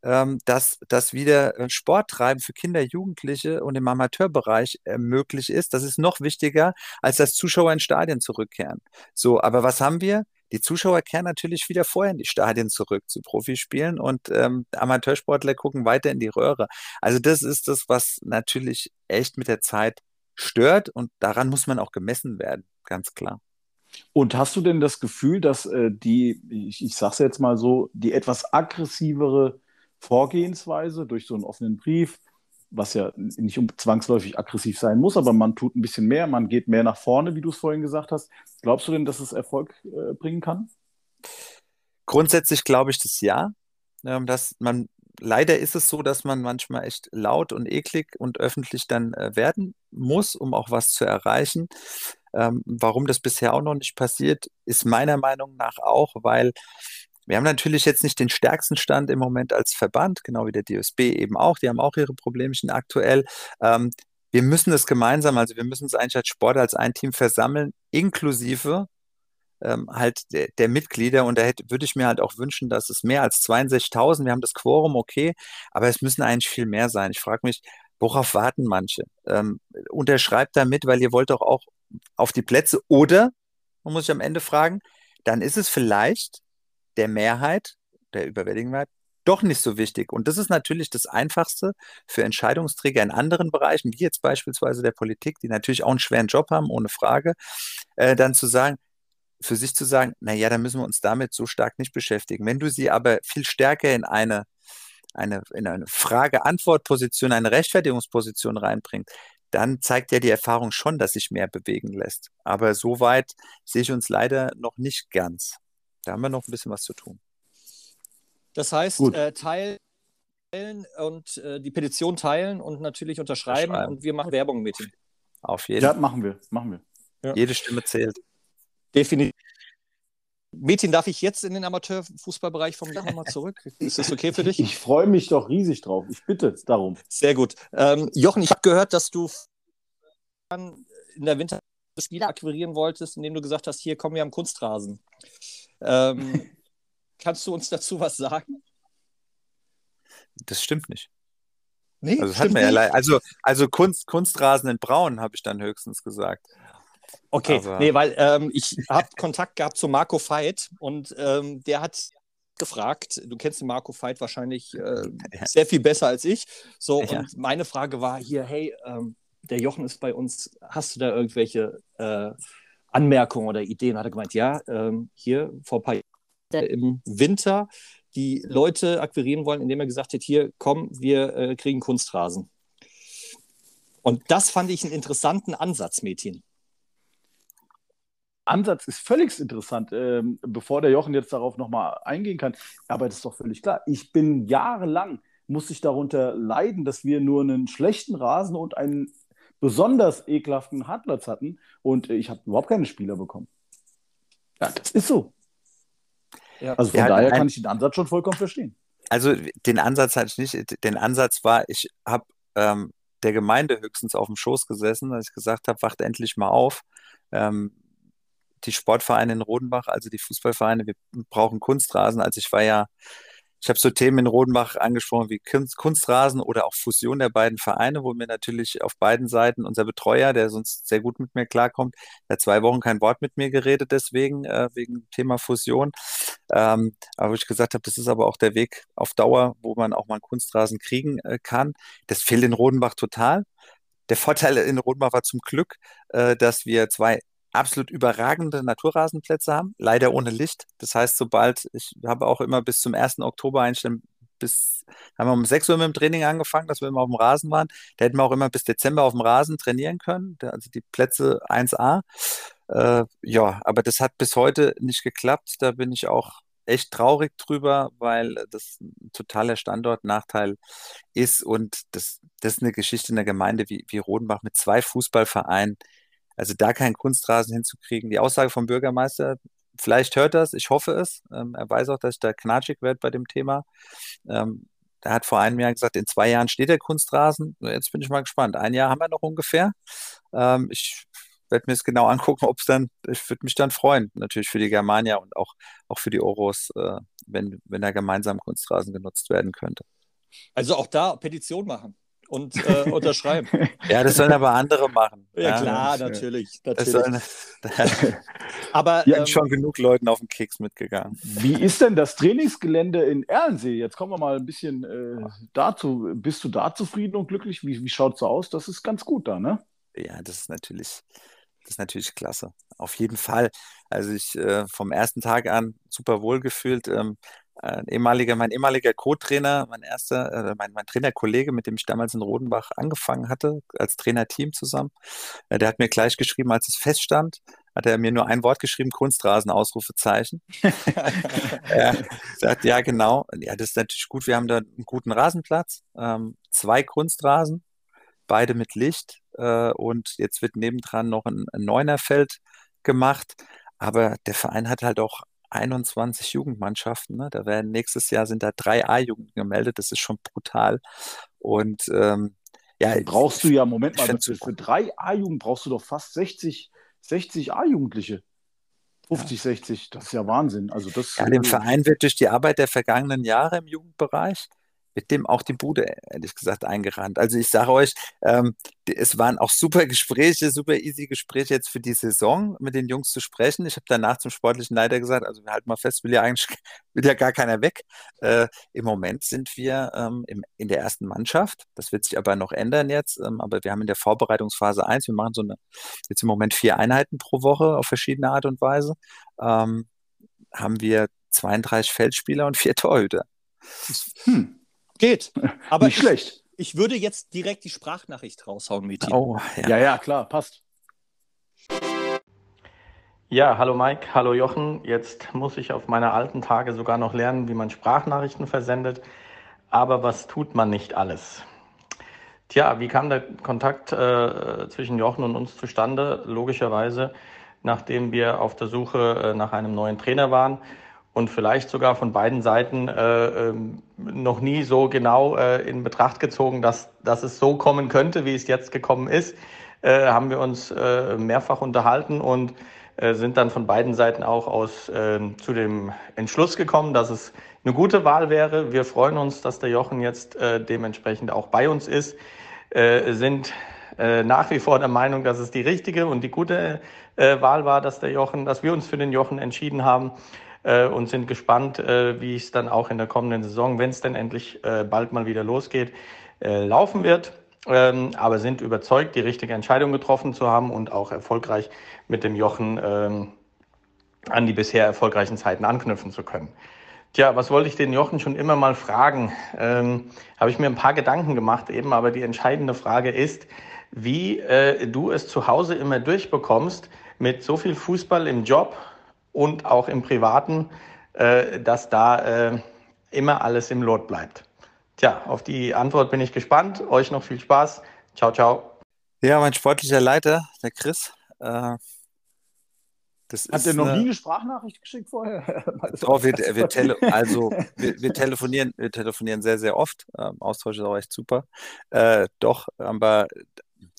ähm, dass, dass wieder äh, Sporttreiben für Kinder, Jugendliche und im Amateurbereich äh, möglich ist. Das ist noch wichtiger, als dass Zuschauer in Stadien zurückkehren. So, aber was haben wir? Die Zuschauer kehren natürlich wieder vorher in die Stadien zurück zu Profispielen und ähm, Amateursportler gucken weiter in die Röhre. Also das ist das, was natürlich echt mit der Zeit stört und daran muss man auch gemessen werden, ganz klar. Und hast du denn das Gefühl, dass äh, die, ich, ich sage es jetzt mal so, die etwas aggressivere Vorgehensweise durch so einen offenen Brief, was ja nicht zwangsläufig aggressiv sein muss, aber man tut ein bisschen mehr, man geht mehr nach vorne, wie du es vorhin gesagt hast. Glaubst du denn, dass es Erfolg äh, bringen kann? Grundsätzlich glaube ich das ja, ähm, dass man leider ist es so, dass man manchmal echt laut und eklig und öffentlich dann äh, werden muss, um auch was zu erreichen. Ähm, warum das bisher auch noch nicht passiert, ist meiner Meinung nach auch, weil wir haben natürlich jetzt nicht den stärksten Stand im Moment als Verband, genau wie der DSB eben auch. Die haben auch ihre Problemchen aktuell. Ähm, wir müssen es gemeinsam, also wir müssen es eigentlich als Sport, als ein Team versammeln, inklusive ähm, halt der, der Mitglieder. Und da hätte, würde ich mir halt auch wünschen, dass es mehr als 62.000, wir haben das Quorum, okay, aber es müssen eigentlich viel mehr sein. Ich frage mich, worauf warten manche? Ähm, unterschreibt da mit, weil ihr wollt doch auch auf die Plätze oder, man muss sich am Ende fragen, dann ist es vielleicht der Mehrheit, der überwältigenden Mehrheit, doch nicht so wichtig. Und das ist natürlich das Einfachste für Entscheidungsträger in anderen Bereichen, wie jetzt beispielsweise der Politik, die natürlich auch einen schweren Job haben, ohne Frage, äh, dann zu sagen, für sich zu sagen, na ja, dann müssen wir uns damit so stark nicht beschäftigen. Wenn du sie aber viel stärker in eine, eine, in eine Frage-Antwort-Position, eine Rechtfertigungsposition reinbringt, dann zeigt ja die Erfahrung schon, dass sich mehr bewegen lässt. Aber so weit sehe ich uns leider noch nicht ganz. Da haben wir noch ein bisschen was zu tun. Das heißt, äh, teilen und äh, die Petition teilen und natürlich unterschreiben Unterschreiben. und wir machen Werbung mit ihm. Auf jeden Ja, Fall. machen wir, machen wir. Ja. Jede Stimme zählt. Definitiv. Metin, darf ich jetzt in den Amateurfußballbereich vom Jahr nochmal zurück? Ist das okay für dich? Ich freue mich doch riesig drauf. Ich bitte darum. Sehr gut. Ähm, Jochen, ich habe gehört, dass du in der Winter Spieler akquirieren wolltest, indem du gesagt hast, hier kommen wir am Kunstrasen. Ähm, kannst du uns dazu was sagen? Das stimmt nicht. Nee, also, mir ja also, also Kunst, Kunstrasen in Braun, habe ich dann höchstens gesagt. Okay, Aber... nee, weil ähm, ich habe Kontakt gehabt zu Marco Veit und ähm, der hat gefragt, du kennst den Marco Veit wahrscheinlich äh, ja. sehr viel besser als ich. So, ja. und meine Frage war hier, hey, ähm, der Jochen ist bei uns, hast du da irgendwelche äh, Anmerkungen oder Ideen? Hat er gemeint, ja, ähm, hier vor ein paar Jahren im Winter die Leute akquirieren wollen, indem er gesagt hat, hier, komm, wir äh, kriegen Kunstrasen. Und das fand ich einen interessanten Ansatz, Mädchen. Ansatz ist völlig interessant, ähm, bevor der Jochen jetzt darauf nochmal eingehen kann. Aber das ist doch völlig klar. Ich bin jahrelang, muss ich darunter leiden, dass wir nur einen schlechten Rasen und einen besonders ekelhaften Hartplatz hatten und ich habe überhaupt keine Spieler bekommen. Ja, das ist so. Ja. Also von ja, daher kann ich den Ansatz schon vollkommen verstehen. Also den Ansatz hatte ich nicht. Den Ansatz war, ich habe ähm, der Gemeinde höchstens auf dem Schoß gesessen, als ich gesagt habe, wacht endlich mal auf. Ähm, die Sportvereine in Rodenbach, also die Fußballvereine, wir brauchen Kunstrasen. Also ich war ja ich habe so Themen in Rodenbach angesprochen wie Kunstrasen oder auch Fusion der beiden Vereine, wo mir natürlich auf beiden Seiten unser Betreuer, der sonst sehr gut mit mir klarkommt, hat zwei Wochen kein Wort mit mir geredet, deswegen, äh, wegen Thema Fusion. Ähm, aber wo ich gesagt habe, das ist aber auch der Weg auf Dauer, wo man auch mal einen Kunstrasen kriegen äh, kann. Das fehlt in Rodenbach total. Der Vorteil in Rodenbach war zum Glück, äh, dass wir zwei absolut überragende Naturrasenplätze haben, leider ohne Licht. Das heißt, sobald, ich habe auch immer bis zum 1. Oktober einstellen, bis, haben wir um 6 Uhr mit dem Training angefangen, dass wir immer auf dem Rasen waren. Da hätten wir auch immer bis Dezember auf dem Rasen trainieren können, also die Plätze 1a. Äh, ja, aber das hat bis heute nicht geklappt. Da bin ich auch echt traurig drüber, weil das ein totaler Standortnachteil ist und das, das ist eine Geschichte in der Gemeinde wie, wie Rodenbach mit zwei Fußballvereinen, also da keinen Kunstrasen hinzukriegen. Die Aussage vom Bürgermeister, vielleicht hört das, ich hoffe es. Ähm, er weiß auch, dass ich da knatschig werde bei dem Thema. Ähm, er hat vor einem Jahr gesagt, in zwei Jahren steht der Kunstrasen. Jetzt bin ich mal gespannt. Ein Jahr haben wir noch ungefähr. Ähm, ich werde mir es genau angucken, ob es dann, ich würde mich dann freuen, natürlich für die Germania und auch, auch für die Oros, äh, wenn, wenn da gemeinsam Kunstrasen genutzt werden könnte. Also auch da Petition machen und äh, unterschreiben. ja, das sollen aber andere machen. Ja, ja klar, natürlich. natürlich. Sollen, aber die ähm, schon genug Leuten auf den Keks mitgegangen. Wie ist denn das Trainingsgelände in Erlensee? Jetzt kommen wir mal ein bisschen äh, dazu. Bist du da zufrieden und glücklich? Wie, wie schaut es so aus? Das ist ganz gut da, ne? Ja, das ist natürlich, das ist natürlich klasse. Auf jeden Fall. Also ich äh, vom ersten Tag an super wohl gefühlt. Ähm, ein ehemaliger, mein ehemaliger Co-Trainer, mein erster, äh, mein, mein Trainerkollege, mit dem ich damals in Rodenbach angefangen hatte, als Trainerteam zusammen, äh, der hat mir gleich geschrieben, als es feststand, hat er mir nur ein Wort geschrieben, Kunstrasen, Ausrufezeichen. er sagt, ja, genau. Ja, das ist natürlich gut. Wir haben da einen guten Rasenplatz, ähm, zwei Kunstrasen, beide mit Licht äh, und jetzt wird nebendran noch ein, ein Neunerfeld gemacht. Aber der Verein hat halt auch 21 Jugendmannschaften. Ne? Da werden nächstes Jahr sind da drei A-Jugend gemeldet. Das ist schon brutal. Und ähm, ja, brauchst du ja, Moment mal, für, für drei A-Jugend brauchst du doch fast 60, 60 A-Jugendliche. 50, ja. 60, das ist ja Wahnsinn. Also das, ja, dem Verein wird durch die Arbeit der vergangenen Jahre im Jugendbereich mit dem auch die Bude, ehrlich gesagt, eingerannt. Also ich sage euch, ähm, es waren auch super Gespräche, super easy Gespräche jetzt für die Saison mit den Jungs zu sprechen. Ich habe danach zum sportlichen Leiter gesagt, also wir halten mal fest, will ja eigentlich will ja gar keiner weg. Äh, Im Moment sind wir ähm, im, in der ersten Mannschaft. Das wird sich aber noch ändern jetzt. Ähm, aber wir haben in der Vorbereitungsphase 1, wir machen so eine, jetzt im Moment vier Einheiten pro Woche auf verschiedene Art und Weise, ähm, haben wir 32 Feldspieler und vier Torhüter. Hm. Geht. Aber Nicht ich, schlecht. Ich würde jetzt direkt die Sprachnachricht raushauen, Meti. Oh, ja. ja, ja, klar, passt. Ja, hallo Mike, hallo Jochen. Jetzt muss ich auf meine alten Tage sogar noch lernen, wie man Sprachnachrichten versendet. Aber was tut man nicht alles? Tja, wie kam der Kontakt äh, zwischen Jochen und uns zustande? Logischerweise, nachdem wir auf der Suche äh, nach einem neuen Trainer waren und vielleicht sogar von beiden Seiten äh, ähm, noch nie so genau äh, in Betracht gezogen, dass, dass es so kommen könnte, wie es jetzt gekommen ist, äh, haben wir uns äh, mehrfach unterhalten und sind dann von beiden Seiten auch aus, ähm, zu dem Entschluss gekommen, dass es eine gute Wahl wäre. Wir freuen uns, dass der Jochen jetzt dementsprechend auch bei uns ist äh, sind äh, nach wie vor der Meinung, dass es die richtige und die gute äh, Wahl war, dass der Jochen, dass wir uns für den Jochen entschieden haben äh, und sind gespannt, äh, wie es dann auch in der kommenden Saison, wenn es denn endlich äh, bald mal wieder losgeht, äh, laufen wird. Ähm, aber sind überzeugt, die richtige Entscheidung getroffen zu haben und auch erfolgreich mit dem Jochen ähm, an die bisher erfolgreichen Zeiten anknüpfen zu können. Tja, was wollte ich den Jochen schon immer mal fragen? Ähm, Habe ich mir ein paar Gedanken gemacht eben, aber die entscheidende Frage ist, wie äh, du es zu Hause immer durchbekommst mit so viel Fußball im Job und auch im Privaten, äh, dass da äh, immer alles im Lot bleibt. Tja, auf die Antwort bin ich gespannt. Euch noch viel Spaß. Ciao, ciao. Ja, mein sportlicher Leiter, der Chris, äh, das Hat er noch eine... nie eine Sprachnachricht geschickt vorher? Doch, wir, wir, tele also, wir, wir, telefonieren, wir telefonieren sehr, sehr oft. Ähm, Austausch ist auch echt super. Äh, doch, aber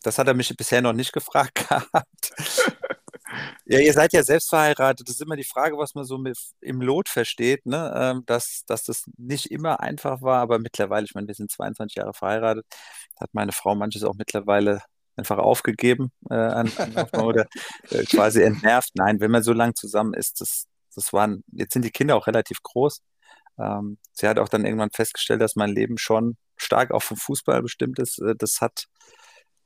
das hat er mich bisher noch nicht gefragt gehabt. Ja, ihr seid ja selbst verheiratet. Das ist immer die Frage, was man so mit, im Lot versteht, ne? Ähm, dass, dass das nicht immer einfach war, aber mittlerweile, ich meine, wir sind 22 Jahre verheiratet, hat meine Frau manches auch mittlerweile einfach aufgegeben äh, an, an oder äh, quasi entnervt. Nein, wenn man so lange zusammen ist, das, das waren, jetzt sind die Kinder auch relativ groß. Ähm, sie hat auch dann irgendwann festgestellt, dass mein Leben schon stark auch vom Fußball bestimmt ist. Äh, das hat,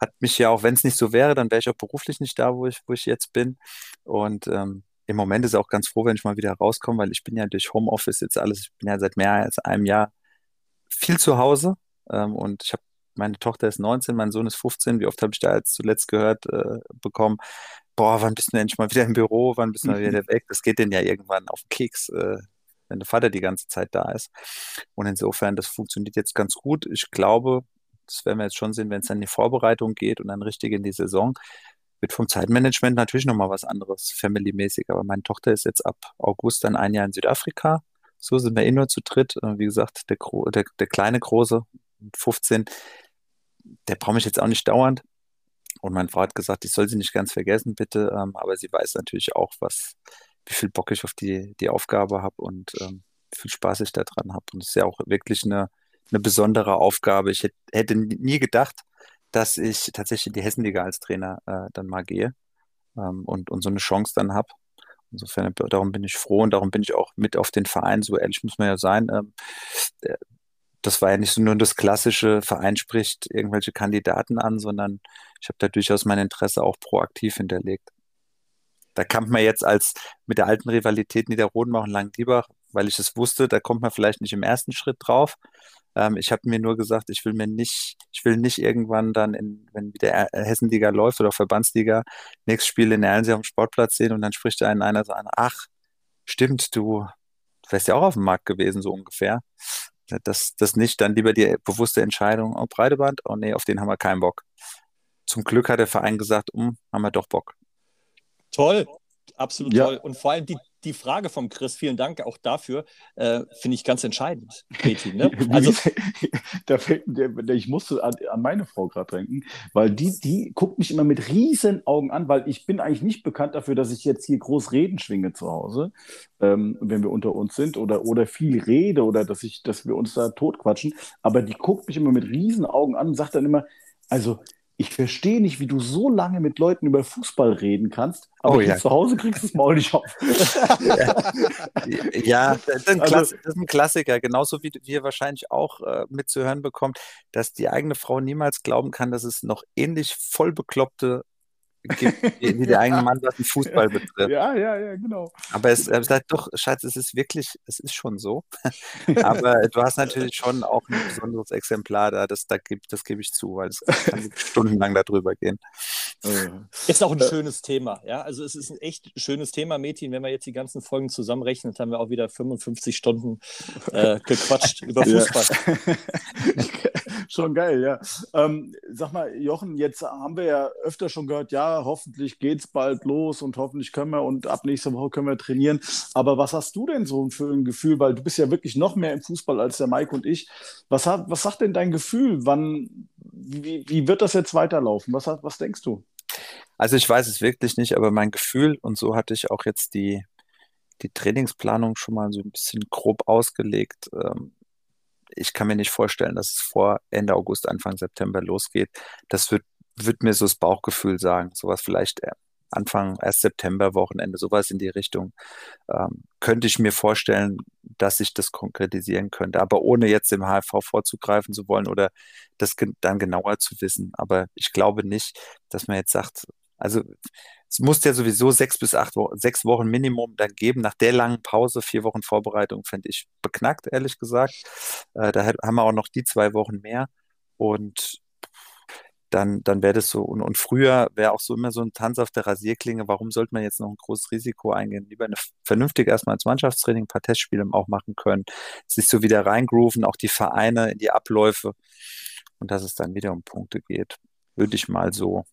hat mich ja auch, wenn es nicht so wäre, dann wäre ich auch beruflich nicht da, wo ich, wo ich jetzt bin. Und ähm, im Moment ist er auch ganz froh, wenn ich mal wieder rauskomme, weil ich bin ja durch Homeoffice jetzt alles, ich bin ja seit mehr als einem Jahr viel zu Hause ähm, und ich habe meine Tochter ist 19, mein Sohn ist 15. Wie oft habe ich da jetzt zuletzt gehört äh, bekommen, boah, wann bist du endlich mal wieder im Büro, wann bist du mal wieder weg? Das geht denn ja irgendwann auf den Keks, äh, wenn der Vater die ganze Zeit da ist. Und insofern, das funktioniert jetzt ganz gut. Ich glaube, das werden wir jetzt schon sehen, wenn es dann in die Vorbereitung geht und dann richtig in die Saison, wird vom Zeitmanagement natürlich nochmal was anderes, family-mäßig. Aber meine Tochter ist jetzt ab August dann ein Jahr in Südafrika. So sind wir eh nur zu dritt. Wie gesagt, der, der, der kleine Große, 15, der braucht mich jetzt auch nicht dauernd. Und meine Frau hat gesagt, ich soll sie nicht ganz vergessen, bitte. Ähm, aber sie weiß natürlich auch, was, wie viel Bock ich auf die, die Aufgabe habe und ähm, wie viel Spaß ich daran habe. Und es ist ja auch wirklich eine, eine besondere Aufgabe. Ich hätte, nie gedacht, dass ich tatsächlich in die Hessenliga als Trainer äh, dann mal gehe ähm, und, und so eine Chance dann habe. Insofern, darum bin ich froh und darum bin ich auch mit auf den Verein, so ehrlich muss man ja sein. Ähm, das war ja nicht so nur das klassische Verein spricht irgendwelche Kandidaten an, sondern ich habe da durchaus mein Interesse auch proaktiv hinterlegt. Da kam man jetzt als mit der alten Rivalität Niederrodenbach und Langendiebach, weil ich es wusste, da kommt man vielleicht nicht im ersten Schritt drauf. Ähm, ich habe mir nur gesagt, ich will mir nicht, ich will nicht irgendwann dann, in, wenn wieder Hessenliga läuft oder Verbandsliga, nächstes Spiel in Erlensee am Sportplatz sehen und dann spricht da einer so an, ach, stimmt, du wärst ja auch auf dem Markt gewesen, so ungefähr. Das, das nicht, dann lieber die bewusste Entscheidung, oh, Breiteband, oh nee, auf den haben wir keinen Bock. Zum Glück hat der Verein gesagt, um, haben wir doch Bock. Toll, absolut ja. toll. Und vor allem die, die Frage vom Chris, vielen Dank auch dafür, äh, finde ich ganz entscheidend, Betty. Ne? Also, da fällt, ich musste an, an meine Frau gerade denken, weil die, die guckt mich immer mit riesen Augen an, weil ich bin eigentlich nicht bekannt dafür, dass ich jetzt hier groß Reden schwinge zu Hause, ähm, wenn wir unter uns sind oder, oder viel rede oder dass, ich, dass wir uns da totquatschen. Aber die guckt mich immer mit riesen Augen an und sagt dann immer, also ich verstehe nicht, wie du so lange mit Leuten über Fußball reden kannst, aber oh, ja. zu Hause kriegst du es Maul nicht auf. ja, ja das, ist also, das, ist ein Klassiker, genauso wie ihr wahrscheinlich auch äh, mitzuhören bekommt, dass die eigene Frau niemals glauben kann, dass es noch ähnlich voll bekloppte wie der eigene Mann, was den Fußball betrifft. Ja, ja, ja, genau. Aber es er sagt doch, Schatz, es ist wirklich, es ist schon so. Aber du hast natürlich schon auch ein besonderes Exemplar da, das, da gibt, das gebe ich zu, weil es kann stundenlang darüber gehen. Ist auch ein schönes Thema, ja. Also es ist ein echt schönes Thema, Mädchen. Wenn wir jetzt die ganzen Folgen zusammenrechnen, haben wir auch wieder 55 Stunden äh, gequatscht über Fußball. Schon geil, ja. Ähm, sag mal, Jochen, jetzt haben wir ja öfter schon gehört, ja, hoffentlich geht's bald los und hoffentlich können wir und ab nächster Woche können wir trainieren. Aber was hast du denn so für ein Gefühl? Weil du bist ja wirklich noch mehr im Fußball als der Mike und ich. Was, hat, was sagt denn dein Gefühl? Wann, wie, wie wird das jetzt weiterlaufen? Was, was denkst du? Also ich weiß es wirklich nicht, aber mein Gefühl, und so hatte ich auch jetzt die, die Trainingsplanung schon mal so ein bisschen grob ausgelegt. Ähm, ich kann mir nicht vorstellen, dass es vor Ende August, Anfang September losgeht. Das wird, wird mir so das Bauchgefühl sagen. Sowas vielleicht äh, Anfang erst September, Wochenende, sowas in die Richtung. Ähm, könnte ich mir vorstellen, dass sich das konkretisieren könnte, aber ohne jetzt dem HFV vorzugreifen zu wollen oder das dann genauer zu wissen. Aber ich glaube nicht, dass man jetzt sagt, also es muss ja sowieso sechs bis acht Wochen, sechs Wochen Minimum dann geben. Nach der langen Pause, vier Wochen Vorbereitung, fände ich beknackt, ehrlich gesagt. Äh, da haben wir auch noch die zwei Wochen mehr. Und dann, dann wäre das so. Und, und früher wäre auch so immer so ein Tanz auf der Rasierklinge. Warum sollte man jetzt noch ein großes Risiko eingehen? Lieber eine vernünftig erstmal als Mannschaftstraining, ein paar Testspiele auch machen können, sich so wieder reingrooven, auch die Vereine in die Abläufe und dass es dann wieder um Punkte geht. Würde ich mal so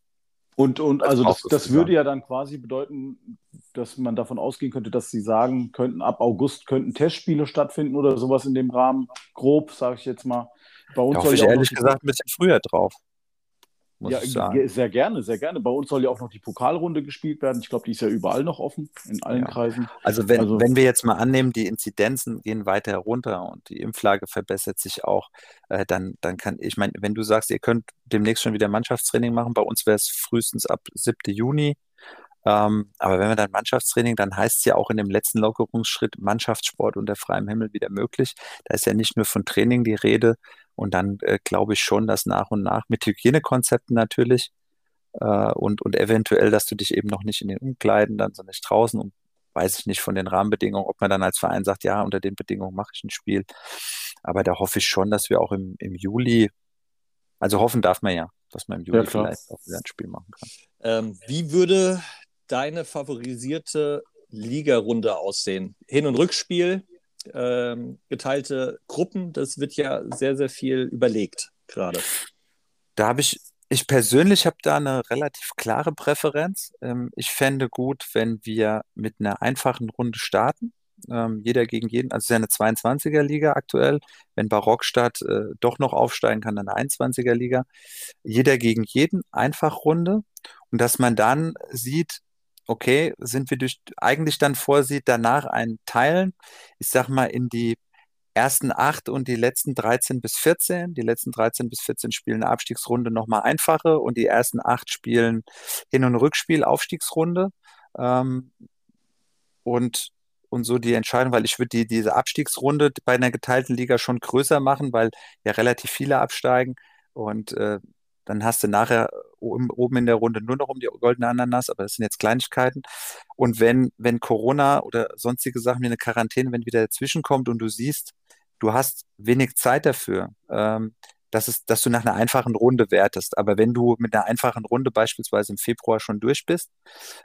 und, und also das, das würde ja dann quasi bedeuten, dass man davon ausgehen könnte, dass Sie sagen könnten, ab August könnten Testspiele stattfinden oder sowas in dem Rahmen, grob, sage ich jetzt mal. Bei uns da hoffe ich ehrlich gesagt ein bisschen früher drauf muss ja, ich sagen. Sehr gerne, sehr gerne. Bei uns soll ja auch noch die Pokalrunde gespielt werden. Ich glaube, die ist ja überall noch offen, in allen ja. Kreisen. Also wenn, also wenn wir jetzt mal annehmen, die Inzidenzen gehen weiter runter und die Impflage verbessert sich auch, äh, dann, dann kann, ich meine, wenn du sagst, ihr könnt demnächst schon wieder Mannschaftstraining machen, bei uns wäre es frühestens ab 7. Juni. Ähm, aber wenn wir dann Mannschaftstraining, dann heißt es ja auch in dem letzten Lockerungsschritt Mannschaftssport unter freiem Himmel wieder möglich. Da ist ja nicht nur von Training die Rede, und dann äh, glaube ich schon, dass nach und nach mit Hygienekonzepten natürlich äh, und, und eventuell, dass du dich eben noch nicht in den Umkleiden, dann so nicht draußen und weiß ich nicht von den Rahmenbedingungen, ob man dann als Verein sagt, ja, unter den Bedingungen mache ich ein Spiel. Aber da hoffe ich schon, dass wir auch im, im Juli, also hoffen darf man ja, dass man im Juli ja, vielleicht auch wieder ein Spiel machen kann. Ähm, wie würde deine favorisierte Ligarunde aussehen? Hin- und Rückspiel, ähm, geteilte Gruppen. Das wird ja sehr, sehr viel überlegt gerade. Da habe ich, ich persönlich habe da eine relativ klare Präferenz. Ähm, ich fände gut, wenn wir mit einer einfachen Runde starten. Ähm, jeder gegen jeden, also es ist ja eine 22er-Liga aktuell. Wenn Barockstadt äh, doch noch aufsteigen kann, dann eine 21er-Liga. Jeder gegen jeden, einfach Runde. Und dass man dann sieht, okay, sind wir durch, eigentlich dann vorsieht, danach ein Teilen, ich sag mal, in die ersten acht und die letzten 13 bis 14. Die letzten 13 bis 14 spielen eine Abstiegsrunde nochmal einfache und die ersten acht spielen Hin- und Rückspiel, Aufstiegsrunde. Ähm, und, und so die Entscheidung, weil ich würde die, diese Abstiegsrunde bei einer geteilten Liga schon größer machen, weil ja relativ viele absteigen. Und äh, dann hast du nachher oben in der Runde nur noch um die goldene Ananas, aber das sind jetzt Kleinigkeiten. Und wenn, wenn Corona oder sonstige Sachen wie eine Quarantäne, wenn wieder dazwischen kommt und du siehst, du hast wenig Zeit dafür, ähm, dass, es, dass du nach einer einfachen Runde wertest. Aber wenn du mit einer einfachen Runde beispielsweise im Februar schon durch bist,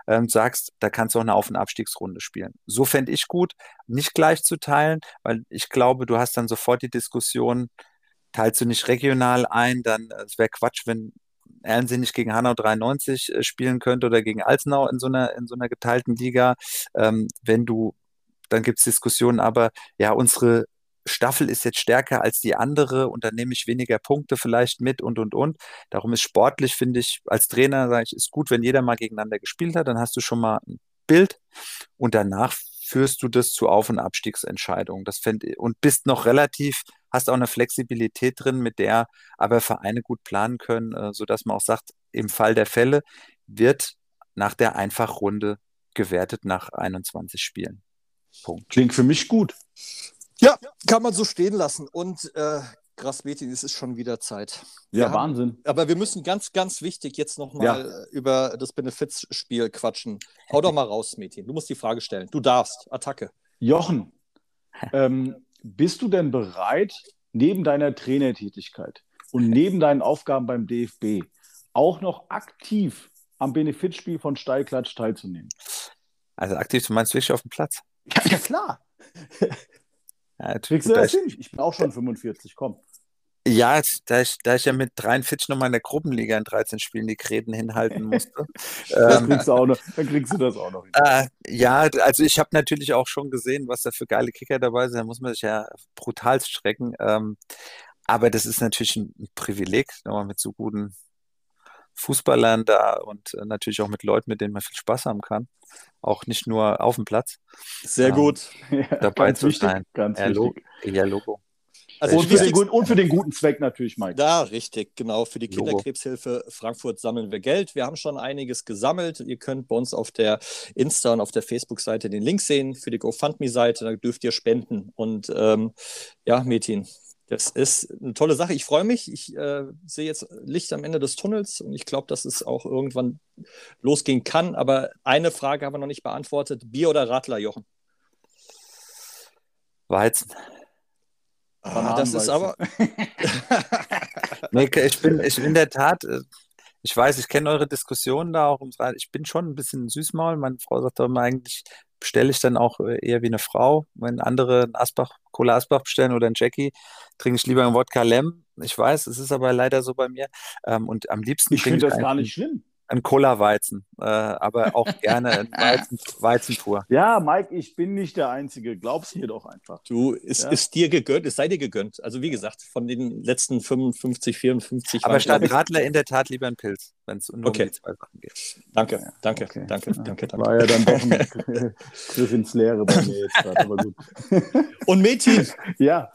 ähm, sagst, da kannst du auch eine Auf- und Abstiegsrunde spielen. So fände ich gut, nicht gleich zu teilen, weil ich glaube, du hast dann sofort die Diskussion, teilst du nicht regional ein, dann äh, es wäre Quatsch, wenn Erlensee nicht gegen Hanau 93 äh, spielen könnte oder gegen Alzenau in so einer, in so einer geteilten Liga. Ähm, wenn du, dann gibt es Diskussionen, aber ja, unsere Staffel ist jetzt stärker als die andere und dann nehme ich weniger Punkte vielleicht mit und und und. Darum ist sportlich, finde ich, als Trainer, sage ich, ist gut, wenn jeder mal gegeneinander gespielt hat, dann hast du schon mal ein Bild und danach führst du das zu Auf- und Abstiegsentscheidungen. Das fände und bist noch relativ hast auch eine Flexibilität drin, mit der aber Vereine gut planen können, äh, sodass man auch sagt, im Fall der Fälle wird nach der Einfachrunde gewertet nach 21 Spielen. Punkt. Klingt für mich gut. Ja, kann man so stehen lassen. Und äh, Grasmetin, es ist schon wieder Zeit. Ja, wir Wahnsinn. Haben, aber wir müssen ganz, ganz wichtig jetzt nochmal ja. über das Benefizspiel quatschen. Hau doch mal raus, Metin. Du musst die Frage stellen. Du darfst. Attacke. Jochen, ähm, bist du denn bereit, neben deiner Trainertätigkeit und neben deinen Aufgaben beim DFB auch noch aktiv am Benefitspiel von Steilklatsch teilzunehmen? Also aktiv, du meinst wirklich auf dem Platz? Ja, ja klar. Ja, natürlich. Ich bin auch schon 45, komm. Ja, da ich, da ich ja mit 43 nochmal in der Gruppenliga in 13 Spielen die Gräten hinhalten musste. ähm, kriegst noch, dann kriegst du das auch noch. Äh, ja, also ich habe natürlich auch schon gesehen, was da für geile Kicker dabei sind. Da muss man sich ja brutal strecken. Ähm, aber das ist natürlich ein Privileg, nochmal mit so guten Fußballern da und äh, natürlich auch mit Leuten, mit denen man viel Spaß haben kann. Auch nicht nur auf dem Platz. Sehr ähm, gut. dabei zu wichtig, sein. Ganz ja, wichtig. ja, Logo. Also und, für den, guten, und für den guten Zweck natürlich, Mike. Ja, richtig, genau. Für die. Kinderkrebshilfe Frankfurt sammeln wir Geld. Wir haben schon einiges gesammelt. Ihr könnt bei uns auf der Insta und auf der Facebook-Seite den Link sehen für die GoFundMe-Seite. Da dürft ihr spenden. Und ähm, ja, Metin, das ist eine tolle Sache. Ich freue mich. Ich äh, sehe jetzt Licht am Ende des Tunnels und ich glaube, dass es auch irgendwann losgehen kann. Aber eine Frage haben wir noch nicht beantwortet. Bier oder Radler, Jochen? Weizen. Ah, das ist aber. nee, ich bin ich in der Tat, äh, ich weiß, ich kenne eure Diskussionen da auch ums. Ich bin schon ein bisschen Süßmaul. Meine Frau sagt doch immer, eigentlich bestelle ich dann auch äh, eher wie eine Frau. Wenn andere einen Asbach, Cola Asbach bestellen oder einen Jackie, trinke ich lieber einen Wodka Lem. Ich weiß, es ist aber leider so bei mir. Ähm, und am liebsten. Ich finde das gar nicht schlimm ein Cola-Weizen, äh, aber auch gerne ein Weizen, Weizen pur. Ja, Mike, ich bin nicht der Einzige. Glaub's mir doch einfach. Du, es ja? ist dir gegönnt, es sei dir gegönnt. Also wie gesagt, von den letzten 55, 54. Aber statt Radler in der Tat lieber ein Pilz, wenn es nur okay. um die zwei Sachen geht. Danke, danke, okay. danke, danke, danke. War ja dann doch ein Griff ins Leere bei mir jetzt gerade, aber gut. Und Metin. ja.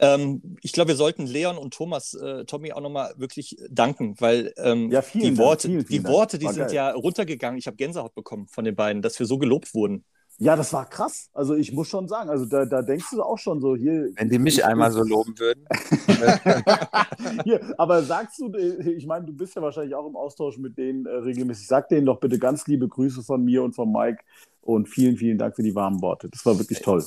Ähm, ich glaube, wir sollten Leon und Thomas, äh, Tommy auch nochmal wirklich danken, weil ähm, ja, die Worte, vielen, vielen die, Worte, die sind geil. ja runtergegangen. Ich habe Gänsehaut bekommen von den beiden, dass wir so gelobt wurden. Ja, das war krass. Also ich muss schon sagen, also da, da denkst du auch schon so hier. Wenn die mich ich, einmal so loben würden. hier, aber sagst du, ich meine, du bist ja wahrscheinlich auch im Austausch mit denen äh, regelmäßig. Sag denen doch bitte ganz liebe Grüße von mir und von Mike und vielen, vielen Dank für die warmen Worte. Das war wirklich toll.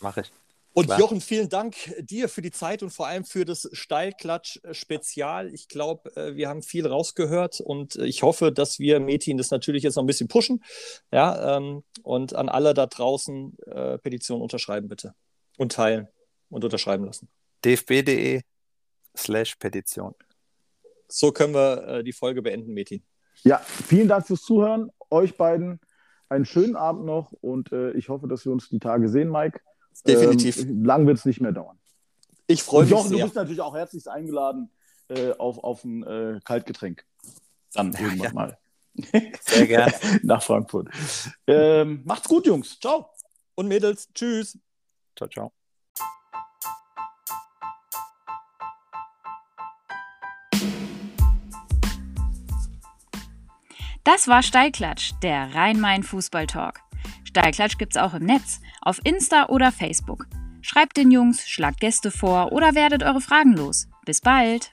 Mache ich. Und Klar. Jochen, vielen Dank dir für die Zeit und vor allem für das Steilklatsch-Spezial. Ich glaube, wir haben viel rausgehört und ich hoffe, dass wir Metin das natürlich jetzt noch ein bisschen pushen. Ja, ähm, und an alle da draußen äh, Petition unterschreiben bitte. Und teilen und unterschreiben lassen. dfb.de slash Petition. So können wir äh, die Folge beenden, Metin. Ja, vielen Dank fürs Zuhören. Euch beiden einen schönen Abend noch und äh, ich hoffe, dass wir uns die Tage sehen, Mike. Definitiv. Ähm, lang wird es nicht mehr dauern. Ich freue mich Jochen, sehr. du bist natürlich auch herzlichst eingeladen äh, auf, auf ein äh, Kaltgetränk. Dann Ja, irgendwann ja. mal. Sehr gerne. Nach Frankfurt. Ähm, macht's gut, Jungs. Ciao. Und Mädels, tschüss. Ciao, ciao. Das war Steilklatsch, der Rhein-Main-Fußball-Talk. Steilklatsch gibt's auch im Netz, auf Insta oder Facebook. Schreibt den Jungs, schlagt Gäste vor oder werdet eure Fragen los. Bis bald!